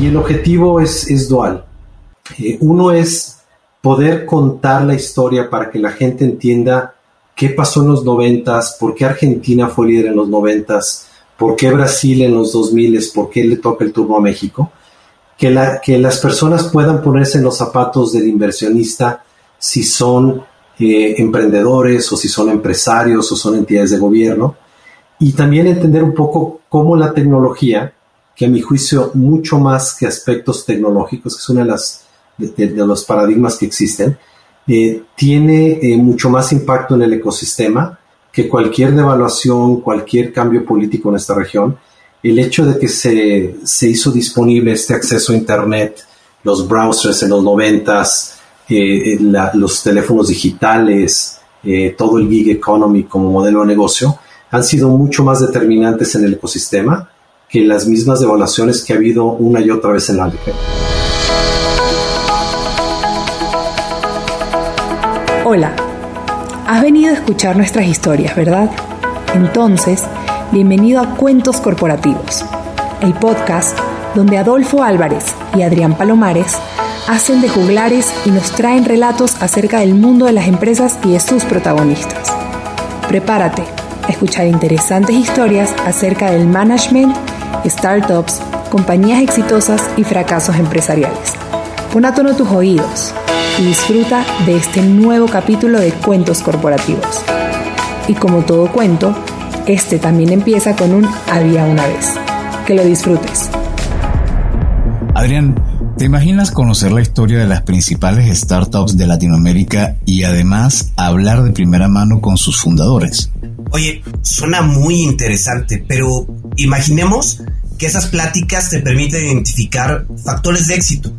Y el objetivo es, es dual. Eh, uno es poder contar la historia para que la gente entienda qué pasó en los noventas, por qué Argentina fue líder en los noventas, por qué Brasil en los 2000, por qué le toca el turno a México. Que, la, que las personas puedan ponerse en los zapatos del inversionista si son eh, emprendedores o si son empresarios o son entidades de gobierno. Y también entender un poco cómo la tecnología, que a mi juicio mucho más que aspectos tecnológicos, que es una de de, los paradigmas que existen, eh, tiene eh, mucho más impacto en el ecosistema que cualquier devaluación, cualquier cambio político en esta región. El hecho de que se, se hizo disponible este acceso a Internet, los browsers en los noventas, eh, los teléfonos digitales, todo el gig economy como modelo de negocio, han sido mucho más determinantes en el ecosistema que las mismas devaluaciones que ha habido una y otra vez en la región. Hola, has venido a escuchar nuestras historias, ¿verdad? Entonces, bienvenido a Cuentos Corporativos, el podcast donde Adolfo Álvarez y Adrián Palomares hacen de juglares y nos traen relatos acerca del mundo de las empresas y de sus protagonistas. Prepárate a escuchar interesantes historias acerca del management, startups, compañías exitosas y fracasos empresariales. Pon a tono tus oídos y disfruta de este nuevo capítulo de Cuentos Corporativos. Y como todo cuento, este también empieza con un había una vez. Que lo disfrutes. Adrián, ¿te imaginas conocer la historia de las principales startups de Latinoamérica y además hablar de primera mano con sus fundadores? Oye, suena muy interesante, pero imaginemos que esas pláticas te permiten identificar factores de éxito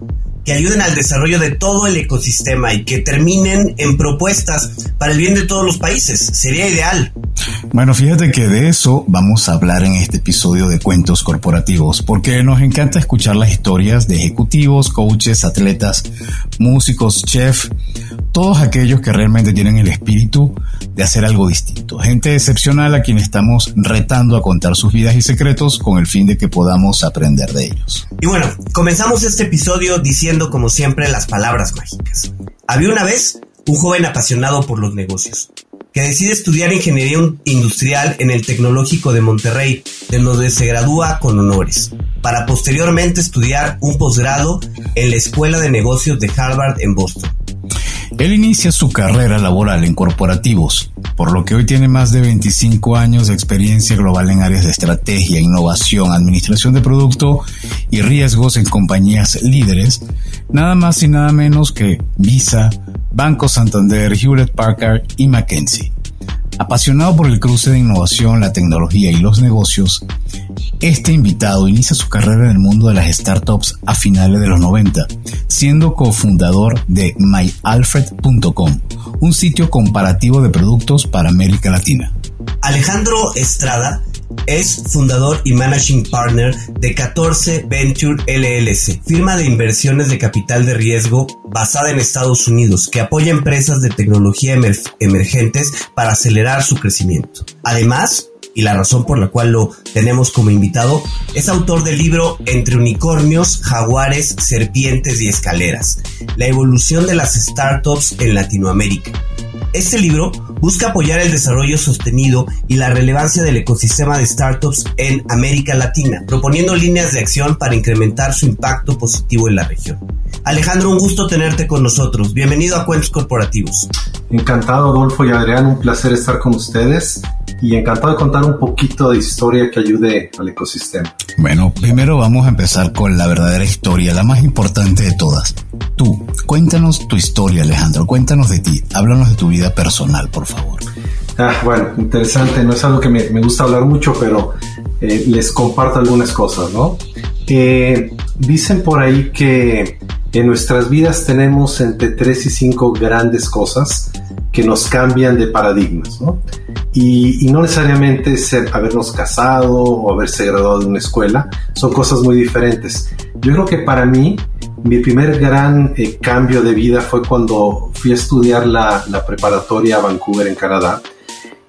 que ayuden al desarrollo de todo el ecosistema y que terminen en propuestas para el bien de todos los países. Sería ideal. Bueno, fíjate que de eso vamos a hablar en este episodio de Cuentos Corporativos, porque nos encanta escuchar las historias de ejecutivos, coaches, atletas, músicos, chefs, todos aquellos que realmente tienen el espíritu de hacer algo distinto. Gente excepcional a quien estamos retando a contar sus vidas y secretos con el fin de que podamos aprender de ellos. Y bueno, comenzamos este episodio diciendo como siempre las palabras mágicas. Había una vez un joven apasionado por los negocios que decide estudiar ingeniería industrial en el Tecnológico de Monterrey, de donde se gradúa con honores, para posteriormente estudiar un posgrado en la Escuela de Negocios de Harvard en Boston. Él inicia su carrera laboral en corporativos, por lo que hoy tiene más de 25 años de experiencia global en áreas de estrategia, innovación, administración de producto y riesgos en compañías líderes, nada más y nada menos que Visa, Banco Santander, Hewlett Packard y McKinsey. Apasionado por el cruce de innovación, la tecnología y los negocios, este invitado inicia su carrera en el mundo de las startups a finales de los 90, siendo cofundador de myalfred.com, un sitio comparativo de productos para América Latina. Alejandro Estrada es fundador y managing partner de 14 Venture LLC, firma de inversiones de capital de riesgo basada en Estados Unidos que apoya empresas de tecnología emergentes para acelerar su crecimiento. Además, y la razón por la cual lo tenemos como invitado, es autor del libro Entre unicornios, jaguares, serpientes y escaleras, la evolución de las startups en Latinoamérica. Este libro busca apoyar el desarrollo sostenido y la relevancia del ecosistema de startups en América Latina, proponiendo líneas de acción para incrementar su impacto positivo en la región. Alejandro, un gusto tenerte con nosotros. Bienvenido a Cuentos Corporativos. Encantado, Adolfo y Adrián, un placer estar con ustedes y encantado de contar un poquito de historia que ayude al ecosistema. Bueno, primero vamos a empezar con la verdadera historia, la más importante de todas. Tú, cuéntanos tu historia, Alejandro, cuéntanos de ti, háblanos de tu vida personal, por favor. Ah, bueno, interesante, no es algo que me, gusta hablar mucho, pero eh, les comparto algunas cosas, ¿no? Eh, dicen por ahí que en nuestras vidas tenemos entre tres y cinco grandes cosas que nos cambian de paradigmas, ¿no? Y, no necesariamente ser, habernos casado o haberse graduado de una escuela, son cosas muy diferentes. Yo creo que para mí, mi primer gran eh, cambio de vida fue cuando fui a estudiar la, la, preparatoria a Vancouver, en Canadá.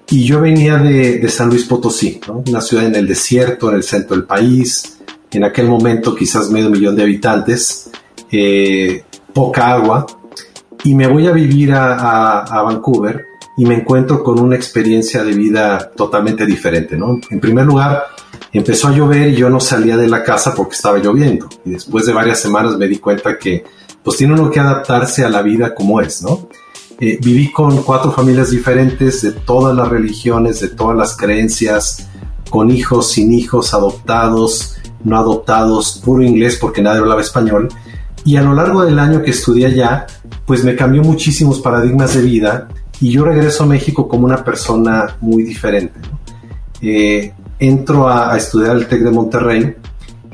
Y yo venía de, de San Luis Potosí, ¿no? una ciudad en el desierto, en el centro del país, en aquel momento quizás medio millón de habitantes, eh, poca agua, y me voy a vivir a, Vancouver y me encuentro con una experiencia de vida totalmente diferente, ¿no? En primer lugar, empezó a llover y yo no salía de la casa porque estaba lloviendo. Y después de varias semanas me di cuenta que pues tiene uno que adaptarse a la vida como es, ¿no? Eh, viví con cuatro familias diferentes de todas las religiones, de todas las creencias, con hijos, sin hijos, adoptados, no adoptados, puro inglés porque nadie hablaba español. Y a lo largo del año que estudié allá, pues me cambió muchísimos paradigmas de vida y yo regreso a México como una persona muy diferente. Eh, entro a, estudiar el TEC de Monterrey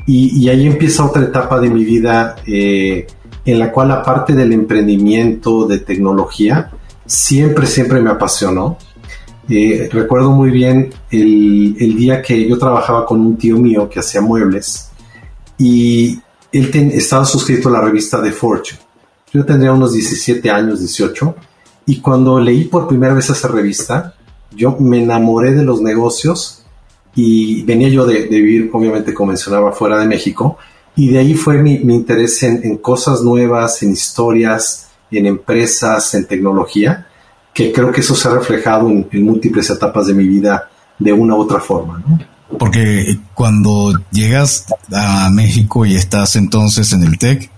y, ahí empieza otra etapa de mi vida eh, en la cual aparte del emprendimiento, de tecnología, siempre, siempre me apasionó. Eh, recuerdo muy bien el, día que yo trabajaba con un tío mío que hacía muebles y él estaba suscrito a la revista de Fortune. Yo tendría unos 17 años, 18, y cuando leí por primera vez esa revista, yo me enamoré de los negocios y venía yo de, vivir, obviamente, como mencionaba, fuera de México, y de ahí fue mi, interés en, cosas nuevas, en historias, en empresas, en tecnología, que creo que eso se ha reflejado en, múltiples etapas de mi vida de una u otra forma. Porque cuando llegas a México y estás entonces en el TEC,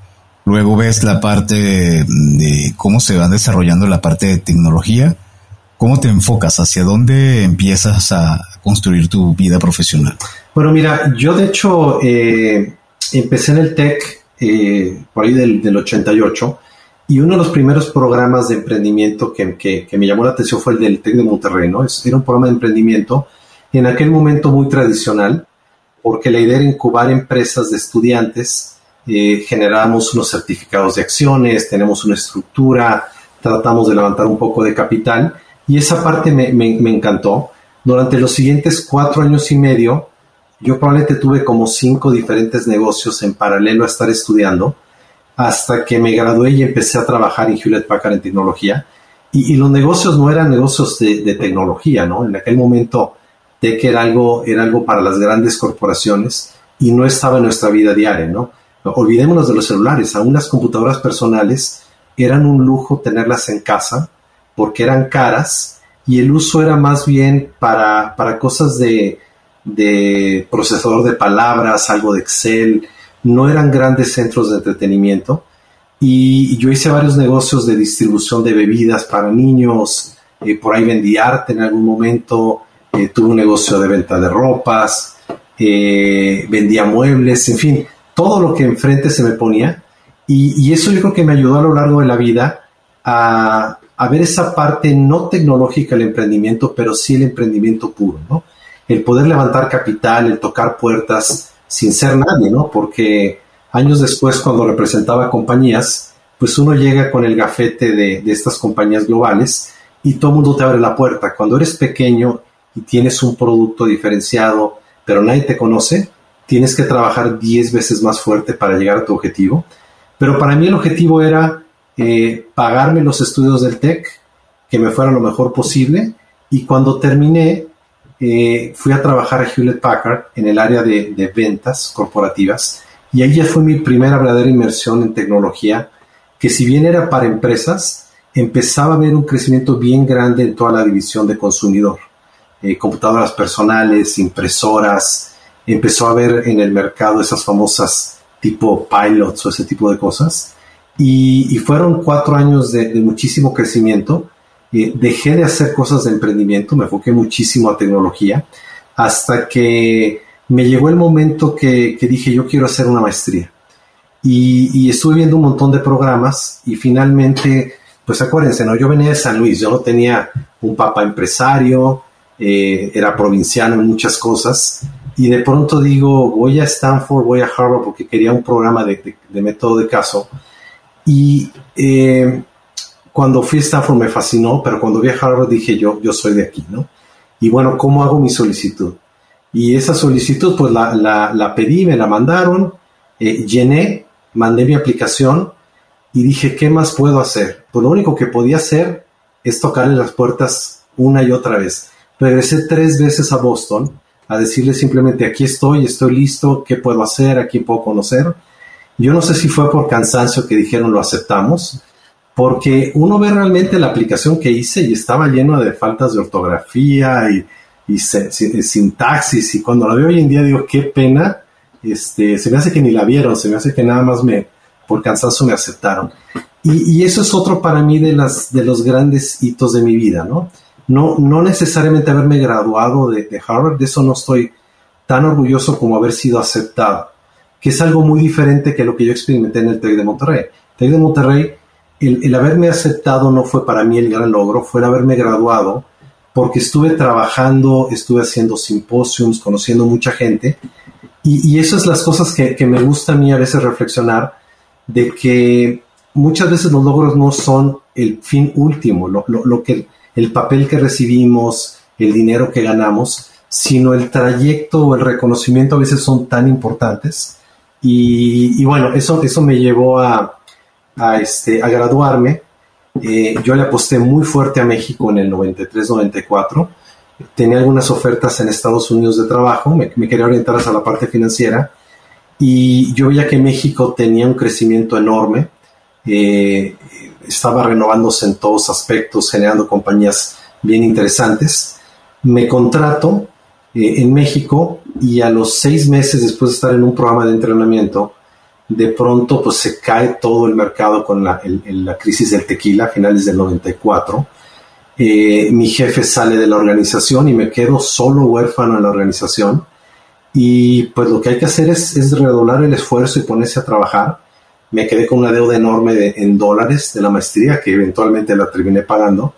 luego ves la parte de, cómo se va desarrollando la parte de tecnología, ¿cómo te enfocas? ¿Hacia dónde empiezas a construir tu vida profesional? Bueno, mira, yo de hecho eh, empecé en el TEC eh, por ahí del, del, 88 y uno de los primeros programas de emprendimiento que, que, me llamó la atención fue el del TEC de Monterrey, ¿no? Era un programa de emprendimiento en aquel momento muy tradicional porque la idea era incubar empresas de estudiantes, eh, generamos unos certificados de acciones, tenemos una estructura, tratamos de levantar un poco de capital y esa parte me, encantó. Durante los siguientes cuatro años y medio, yo probablemente tuve como cinco diferentes negocios en paralelo a estar estudiando hasta que me gradué y empecé a trabajar en Hewlett Packard en tecnología. Y, los negocios no eran negocios de, tecnología, ¿no? En aquel momento Tech era algo, era algo para las grandes corporaciones y no estaba en nuestra vida diaria, ¿no? Olvidémonos de los celulares, aún las computadoras personales eran un lujo tenerlas en casa porque eran caras y el uso era más bien para, para cosas de, de procesador de palabras, algo de Excel, no eran grandes centros de entretenimiento. Y yo hice varios negocios de distribución de bebidas para niños, eh, por ahí vendí arte en algún momento, eh, tuve un negocio de venta de ropas, eh, vendía muebles, en fin, todo lo que enfrente se me ponía. Y, eso yo creo que me ayudó a lo largo de la vida a, a ver esa parte no tecnológica del emprendimiento, pero sí el emprendimiento puro, ¿no? el poder levantar capital, el tocar puertas sin ser nadie, ¿no? Porque años después, cuando representaba compañías, pues uno llega con el gafete de, estas compañías globales y todo el mundo te abre la puerta. Cuando eres pequeño y tienes un producto diferenciado, pero nadie te conoce, tienes que trabajar 10 veces más fuerte para llegar a tu objetivo. Pero para mí el objetivo era eh, pagarme los estudios del TEC, que me fuera lo mejor posible, y cuando terminé, eh, fui a trabajar a Hewlett Packard en el área de, ventas corporativas y ahí ya fue mi primera verdadera inmersión en tecnología, que si bien era para empresas, empezaba a ver un crecimiento bien grande en toda la división de consumidor. Eh, computadoras personales, impresoras, empezó a ver en el mercado esas famosas tipo pilots o ese tipo de cosas. Y, fueron cuatro años de muchísimo crecimiento dejé de hacer cosas de emprendimiento, me enfoqué muchísimo a tecnología, hasta que me llegó el momento que, dije yo quiero hacer una maestría. Y, estuve viendo un montón de programas y finalmente, pues acuérdense, ¿no? yo venía de San Luis, yo no tenía un papá empresario, eh, era provinciano en muchas cosas, y de pronto digo, voy a Stanford, voy a Harvard porque quería un programa de, método de caso. Y eh, cuando fui a Stanford me fascinó, pero cuando vi a Harvard dije yo, yo soy de aquí, ¿no? Y bueno, ¿cómo hago mi solicitud? Y esa solicitud pues la, la, pedí, me la mandaron, eh, llené, mandé mi aplicación y dije, ¿qué más puedo hacer? Pues lo único que podía hacer es tocarle las puertas una y otra vez. Regresé tres veces a Boston, a decirle simplemente aquí estoy, estoy listo, qué puedo hacer, a quién puedo conocer. Yo no sé si fue por cansancio que dijeron lo aceptamos, porque uno ve realmente la aplicación que hice y estaba lleno de faltas de ortografía y, y sintaxis y cuando la veo hoy en día digo qué pena, este, se me hace que ni la vieron, se me hace que nada más me por cansancio me aceptaron. Y, eso es otro para mí de, las, de los grandes hitos de mi vida, ¿no? No, no necesariamente haberme graduado de, de Harvard, de eso no estoy tan orgulloso como haber sido aceptado, que es algo muy diferente que lo que yo experimenté en el TEC de Monterrey. TEC de Monterrey, el, el, haberme aceptado no fue para mí el gran logro, fue el haberme graduado, porque estuve trabajando, estuve haciendo simposios, conociendo mucha gente, y, y esas son las cosas que, que, me gusta a mí a veces reflexionar, de que muchas veces los logros no son el fin último, lo, lo, que, el papel que recibimos, el dinero que ganamos, sino el trayecto o el reconocimiento a veces son tan importantes. Y, bueno, eso, eso me llevó a, a, este, a graduarme. Eh, yo le aposté muy fuerte a México en el 93-94. Tenía algunas ofertas en Estados Unidos de trabajo, me, quería orientar hacia la parte financiera y yo veía que México tenía un crecimiento enorme eh, estaba renovándose en todos aspectos, generando compañías bien interesantes. Me contrato eh, en México y a los seis meses después de estar en un programa de entrenamiento, de pronto pues se cae todo el mercado con la, crisis del tequila a finales del 94. Eh, mi jefe sale de la organización y me quedo solo huérfano en la organización. Y pues lo que hay que hacer es redoblar el esfuerzo y ponerse a trabajar me quedé con una deuda enorme en dólares de la maestría que eventualmente la terminé pagando.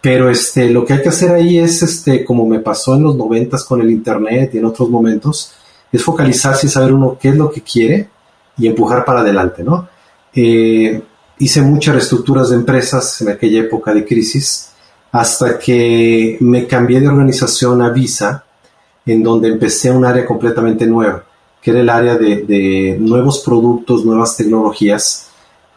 Pero este, lo que hay que hacer ahí es, este, como me pasó en los noventas con el internet y en otros momentos, es focalizarse y saber uno qué es lo que quiere y empujar para adelante, ¿no? Eh, hice muchas reestructuras de empresas en aquella época de crisis hasta que me cambié de organización a Visa, en donde empecé un área completamente nueva que era el área de, nuevos productos, nuevas tecnologías,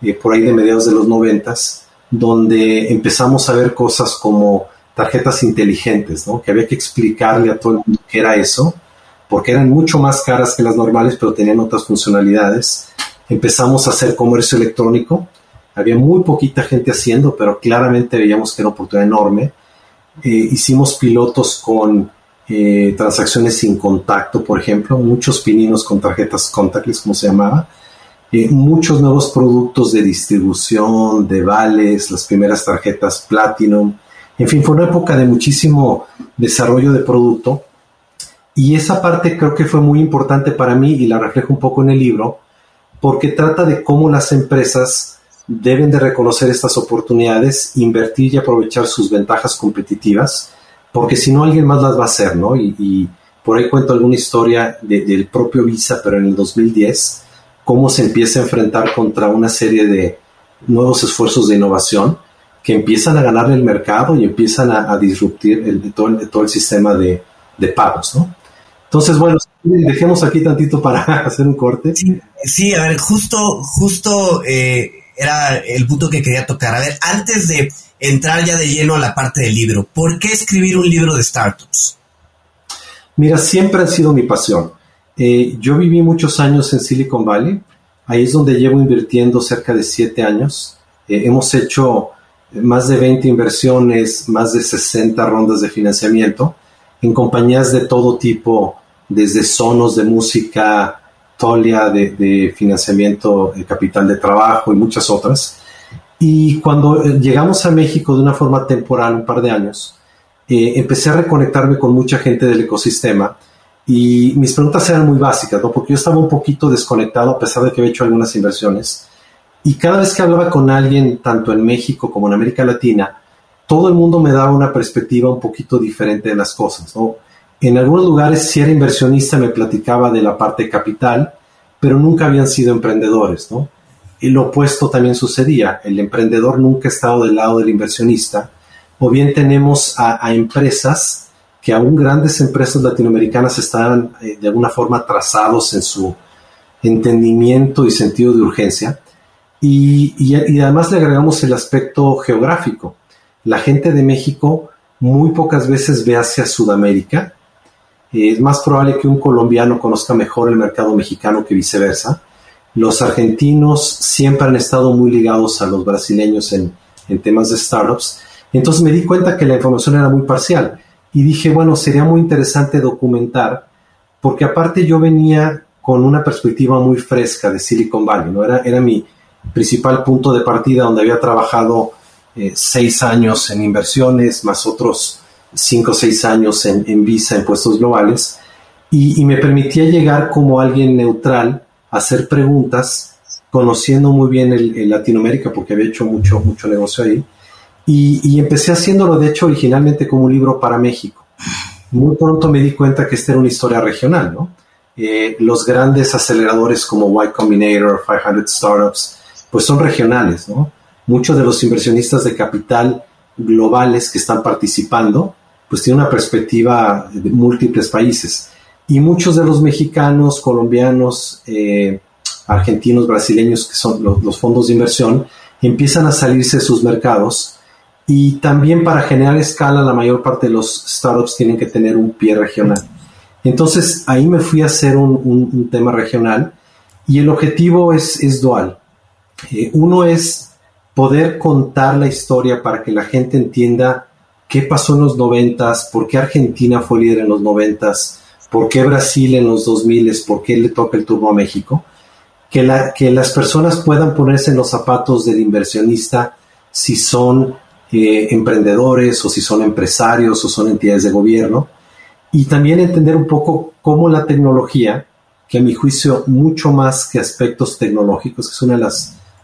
eh, por ahí de mediados de los noventas, donde empezamos a ver cosas como tarjetas inteligentes, ¿no? que había que explicarle a todo el mundo qué era eso, porque eran mucho más caras que las normales, pero tenían otras funcionalidades. Empezamos a hacer comercio electrónico, había muy poquita gente haciendo, pero claramente veíamos que era una oportunidad enorme. Eh, hicimos pilotos con eh, transacciones sin contacto, por ejemplo, muchos pininos con tarjetas contactless, como se llamaba, eh, muchos nuevos productos de distribución, de vales, las primeras tarjetas Platinum, en fin, fue una época de muchísimo desarrollo de producto. Y esa parte creo que fue muy importante para mí y la reflejo un poco en el libro, porque trata de cómo las empresas deben de reconocer estas oportunidades, invertir y aprovechar sus ventajas competitivas, porque si no alguien más las va a hacer, ¿no? Y, por ahí cuento alguna historia del propio Visa, pero en el 2010, cómo se empieza a enfrentar contra una serie de nuevos esfuerzos de innovación que empiezan a ganar el mercado y empiezan a, disruptir el, todo, el, todo, el, sistema de, de, pagos, ¿no? Entonces, bueno, dejemos aquí tantito para hacer un corte. Sí, a ver, justo, justo eh, era el punto que quería tocar. A ver, antes de entrar ya de lleno a la parte del libro. ¿Por qué escribir un libro de startups? Mira, siempre ha sido mi pasión. Eh, yo viví muchos años en Silicon Valley. Ahí es donde llevo invirtiendo cerca de siete años. Eh, hemos hecho más de 20 inversiones, más de 60 rondas de financiamiento en compañías de todo tipo, desde Sonos de música, Tolia de, de financiamiento, de capital de trabajo y muchas otras. Y cuando eh, llegamos a México de una forma temporal, un par de años, eh, empecé a reconectarme con mucha gente del ecosistema y mis preguntas eran muy básicas, ¿no? Porque yo estaba un poquito desconectado a pesar de que había hecho algunas inversiones. Y cada vez que hablaba con alguien, tanto en México como en América Latina, todo el mundo me daba una perspectiva un poquito diferente de las cosas, ¿no? En algunos lugares, si era inversionista, me platicaba de la parte capital, pero nunca habían sido emprendedores, ¿no? Lo opuesto también sucedía. El emprendedor nunca ha estado del lado del inversionista. O bien tenemos a, empresas que aún grandes empresas latinoamericanas estaban eh, de alguna forma trazados en su entendimiento y sentido de urgencia. Y, y, además le agregamos el aspecto geográfico. La gente de México muy pocas veces ve hacia Sudamérica eh, es más probable que un colombiano conozca mejor el mercado mexicano que viceversa. Los argentinos siempre han estado muy ligados a los brasileños en, en temas de startups. Entonces me di cuenta que la información era muy parcial y dije, bueno, sería muy interesante documentar, porque aparte yo venía con una perspectiva muy fresca de Silicon Valley, ¿no? Era, era mi principal punto de partida donde había trabajado eh, seis años en inversiones, más otros cinco o seis años en, Visa, en puestos globales, y, me permitía llegar como alguien neutral hacer preguntas, conociendo muy bien el, Latinoamérica, porque había hecho mucho, mucho negocio ahí, y, empecé haciéndolo, de hecho, originalmente como un libro para México. Muy pronto me di cuenta que esta era una historia regional, ¿no? Eh, los grandes aceleradores como Y Combinator, 500 Startups, pues son regionales, ¿no? Muchos de los inversionistas de capital globales que están participando, pues tienen una perspectiva de múltiples países. Y muchos de los mexicanos, colombianos, eh, argentinos, brasileños, que son los, fondos de inversión, empiezan a salirse de sus mercados y también para generar escala la mayor parte de los startups tienen que tener un pie regional. Entonces ahí me fui a hacer un, tema regional y el objetivo es, dual. Eh, uno es poder contar la historia para que la gente entienda qué pasó en los noventas, por qué Argentina fue líder en los noventas, por qué Brasil en los 2000, por qué le toca el turno a México. Que, la, que las personas puedan ponerse en los zapatos del inversionista si son eh, emprendedores o si son empresarios o son entidades de gobierno. Y también entender un poco cómo la tecnología, que a mi juicio mucho más que aspectos tecnológicos, que es una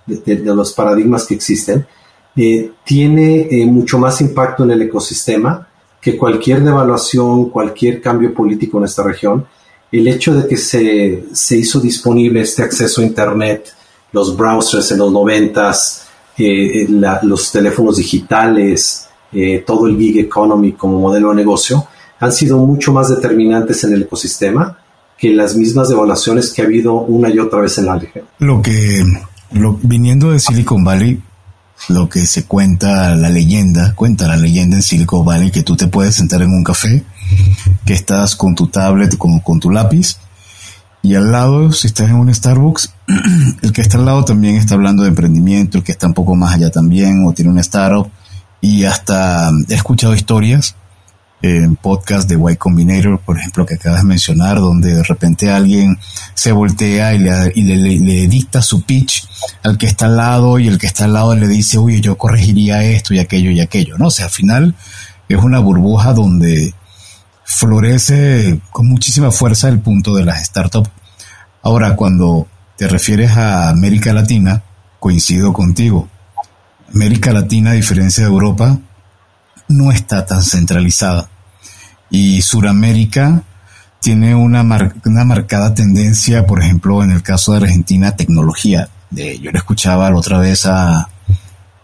de, los paradigmas que existen, eh, tiene eh, mucho más impacto en el ecosistema que cualquier devaluación, cualquier cambio político en esta región. El hecho de que se, se hizo disponible este acceso a Internet, los browsers en los noventas, eh, los teléfonos digitales, todo el gig economy como modelo de negocio, han sido mucho más determinantes en el ecosistema que las mismas devaluaciones que ha habido una y otra vez en la región. Lo que viniendo de Silicon Valley, lo que se cuenta, la leyenda, cuenta la leyenda en Silicon Valley que tú te puedes sentar en un café, que estás con tu tablet, con, con tu lápiz, y al lado, si estás en un Starbucks, el que está al lado también está hablando de emprendimiento, el que está un poco más allá también, o tiene un startup, y hasta he escuchado historias en podcast de Y Combinator, por ejemplo, que acabas de mencionar, donde de repente alguien se voltea y, le, dicta su pitch al que está al lado y el que está al lado le dice, uy, yo corregiría esto y aquello y aquello, ¿no? O sea, al final es una burbuja donde florece con muchísima fuerza el punto de las startups. Ahora, cuando te refieres a América Latina, coincido contigo. América Latina, a diferencia de Europa, no está tan centralizada. Y Suramérica tiene una, una marcada tendencia, por ejemplo, en el caso de Argentina, tecnología. Yo le escuchaba la otra vez a,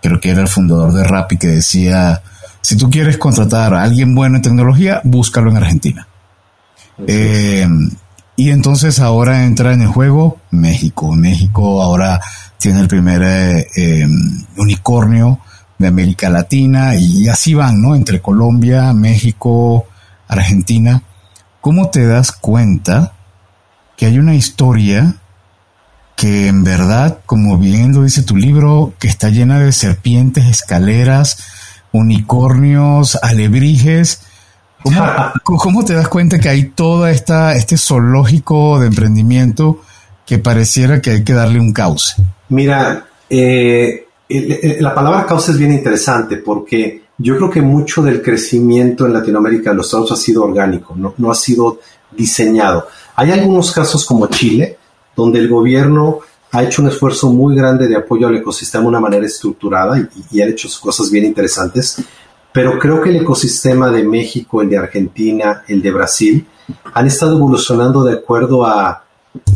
creo que era el fundador de Rappi, que decía, si tú quieres contratar a alguien bueno en tecnología, búscalo en Argentina. Eh, y entonces ahora entra en el juego México. México ahora tiene el primer eh, eh, unicornio de América Latina y así van, ¿no? Entre Colombia, México, Argentina. ¿Cómo te das cuenta que hay una historia que en verdad, como bien lo dice tu libro, que está llena de serpientes, escaleras, unicornios, alebrijes? ¿Cómo, te das cuenta que hay todo esta, este zoológico de emprendimiento que pareciera que hay que darle un cauce? Mira, eh, la palabra causa es bien interesante porque yo creo que mucho del crecimiento en Latinoamérica de los Estados ha sido orgánico, no, ha sido diseñado. Hay algunos casos como Chile, donde el gobierno ha hecho un esfuerzo muy grande de apoyo al ecosistema de una manera estructurada y, y, ha hecho cosas bien interesantes, pero creo que el ecosistema de México, el de Argentina, el de Brasil, han estado evolucionando de acuerdo a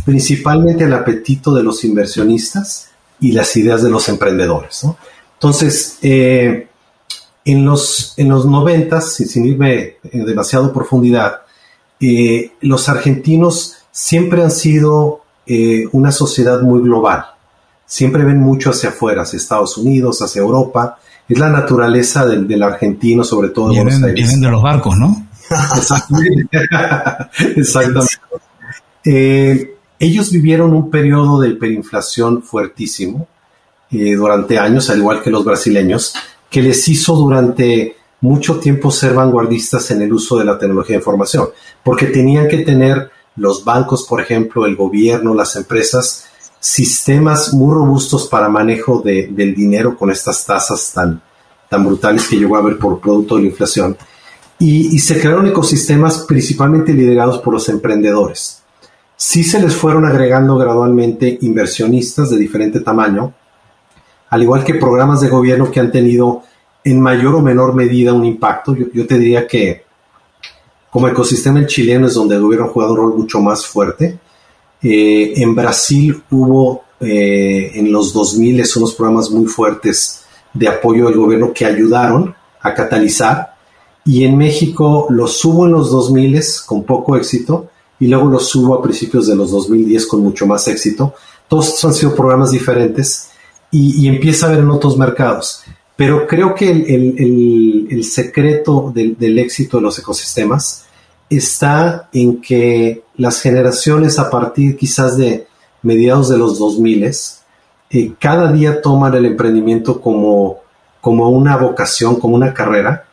principalmente al apetito de los inversionistas y las ideas de los emprendedores. Entonces, eh, en, los, en los 90, sin irme en demasiado profundidad, eh, los argentinos siempre han sido eh, una sociedad muy global. Siempre ven mucho hacia afuera, hacia Estados Unidos, hacia Europa. Es la naturaleza del, argentino, sobre todo vienen, vienen de los barcos, ¿no? Exactamente. Eh, ellos vivieron un periodo de hiperinflación fuertísimo eh, durante años, al igual que los brasileños, que les hizo durante mucho tiempo ser vanguardistas en el uso de la tecnología de información, porque tenían que tener los bancos, por ejemplo, el gobierno, las empresas, sistemas muy robustos para manejo del dinero con estas tasas tan, tan brutales que llegó a haber por producto de la inflación. Y, se crearon ecosistemas principalmente liderados por los emprendedores. Sí se les fueron agregando gradualmente inversionistas de diferente tamaño, al igual que programas de gobierno que han tenido en mayor o menor medida un impacto. Yo, te diría que como ecosistema chileno es donde el gobierno ha jugado un rol mucho más fuerte. Eh, en Brasil hubo eh, en los 2000 unos programas muy fuertes de apoyo del gobierno que ayudaron a catalizar. Y en México los hubo en los 2000 con poco éxito y luego los hubo a principios de los 2010 con mucho más éxito. Todos estos han sido programas diferentes y, empieza a ver en otros mercados. Pero creo que el, secreto del, éxito de los ecosistemas está en que las generaciones a partir quizás de mediados de los 2000 eh, cada día toman el emprendimiento como, como una vocación, como una carrera,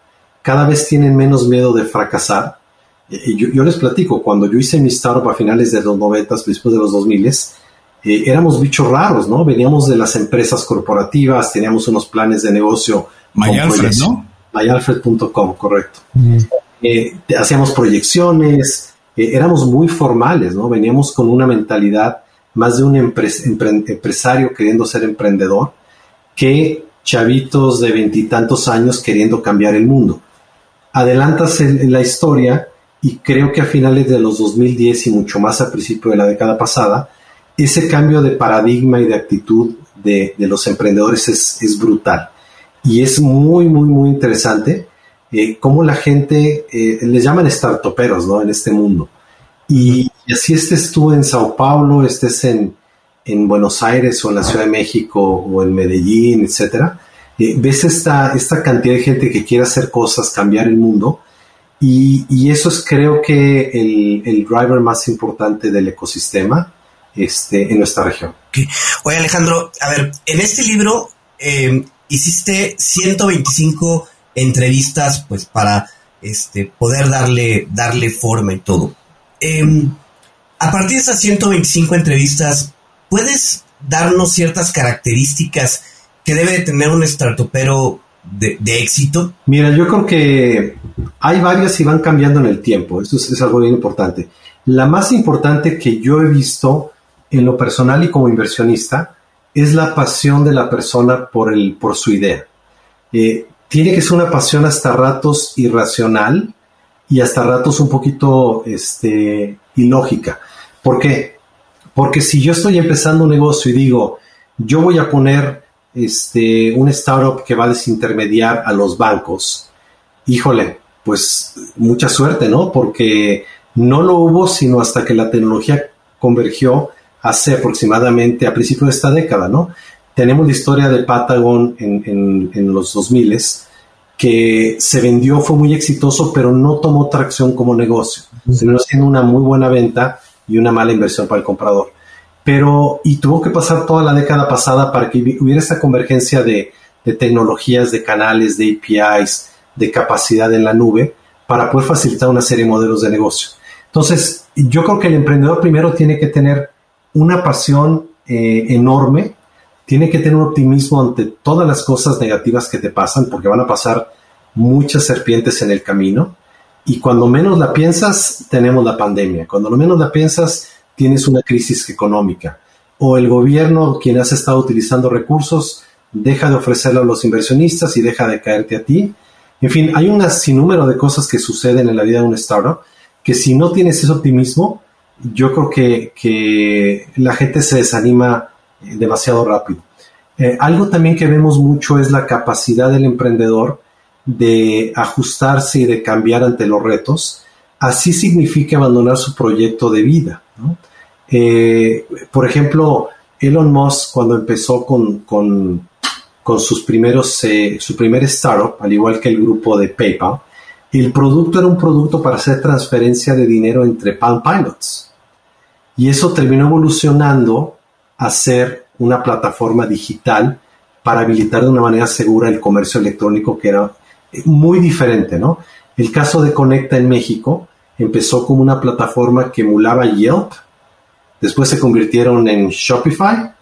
cada vez tienen menos miedo de fracasar. Eh, yo, yo, les platico, cuando yo hice mi startup a finales de los 90, después de los 2000, eh, éramos bichos raros, ¿no? Veníamos de las empresas corporativas, teníamos unos planes de negocio. Mayalfred, ¿no? Mayalfred.com, correcto. Eh, hacíamos proyecciones, eh, éramos muy formales, ¿no? Veníamos con una mentalidad más de un empresario queriendo ser emprendedor que chavitos de veintitantos años queriendo cambiar el mundo. Adelantas en la historia y creo que a finales de los 2010 y mucho más a principio de la década pasada, ese cambio de paradigma y de actitud de, los emprendedores es, brutal. Y es muy, muy, muy interesante eh, cómo la gente, eh, les llaman startuperos, ¿no? En este mundo. Y, así estés tú en Sao Paulo, estés en, en, Buenos Aires o en la Ciudad de México o en Medellín, etcétera, eh, ves esta, esta cantidad de gente que quiere hacer cosas, cambiar el mundo. Y, eso es creo que el, el driver más importante del ecosistema este, en nuestra región. Oye Alejandro, a ver, en este libro em, hiciste 125 entrevistas pues para este, poder darle, darle forma y todo. Em, a partir de esas 125 entrevistas, ¿puedes darnos ciertas características que debe tener un startupero de, éxito? Mira, yo creo que hay varias y van cambiando en el tiempo. Esto es, algo bien importante. La más importante que yo he visto en lo personal y como inversionista es la pasión de la persona por, el, por su idea. Eh, tiene que ser una pasión hasta ratos irracional y hasta ratos un poquito este, ilógica. ¿Por qué? Porque si yo estoy empezando un negocio y digo, yo voy a poner este, un startup que va a desintermediar a los bancos, híjole, pues mucha suerte, ¿no? Porque no lo hubo sino hasta que la tecnología convergió hace aproximadamente a principios de esta década, ¿no? Tenemos la historia de Patagon en, en, los 2000 que se vendió, fue muy exitoso, pero no tomó tracción como negocio, sino siendo una muy buena venta y una mala inversión para el comprador. Pero, y tuvo que pasar toda la década pasada para que hubiera esta convergencia de, tecnologías, de canales, de APIs, de capacidad en la nube, para poder facilitar una serie de modelos de negocio. Entonces, yo creo que el emprendedor primero tiene que tener una pasión eh, enorme, tiene que tener un optimismo ante todas las cosas negativas que te pasan, porque van a pasar muchas serpientes en el camino. Y cuando menos la piensas, tenemos la pandemia. Cuando menos la piensas, tienes una crisis económica. O el gobierno, quien has estado utilizando recursos, deja de ofrecerlo a los inversionistas y deja de caerte a ti. En fin, hay un sinnúmero de cosas que suceden en la vida de un startup que si no tienes ese optimismo, yo creo que, la gente se desanima eh, demasiado rápido. Eh, algo también que vemos mucho es la capacidad del emprendedor de ajustarse y de cambiar ante los retos. Así significa abandonar su proyecto de vida. Eh, por ejemplo, Elon Musk cuando empezó con, con, sus primeros, su primer startup, al igual que el grupo de PayPal, el producto era un producto para hacer transferencia de dinero entre Palm Pilots. Y eso terminó evolucionando a ser una plataforma digital para habilitar de una manera segura el comercio electrónico que era muy diferente, ¿no? El caso de Conecta en México empezó como una plataforma que emulaba Yelp, después se convirtieron en Shopify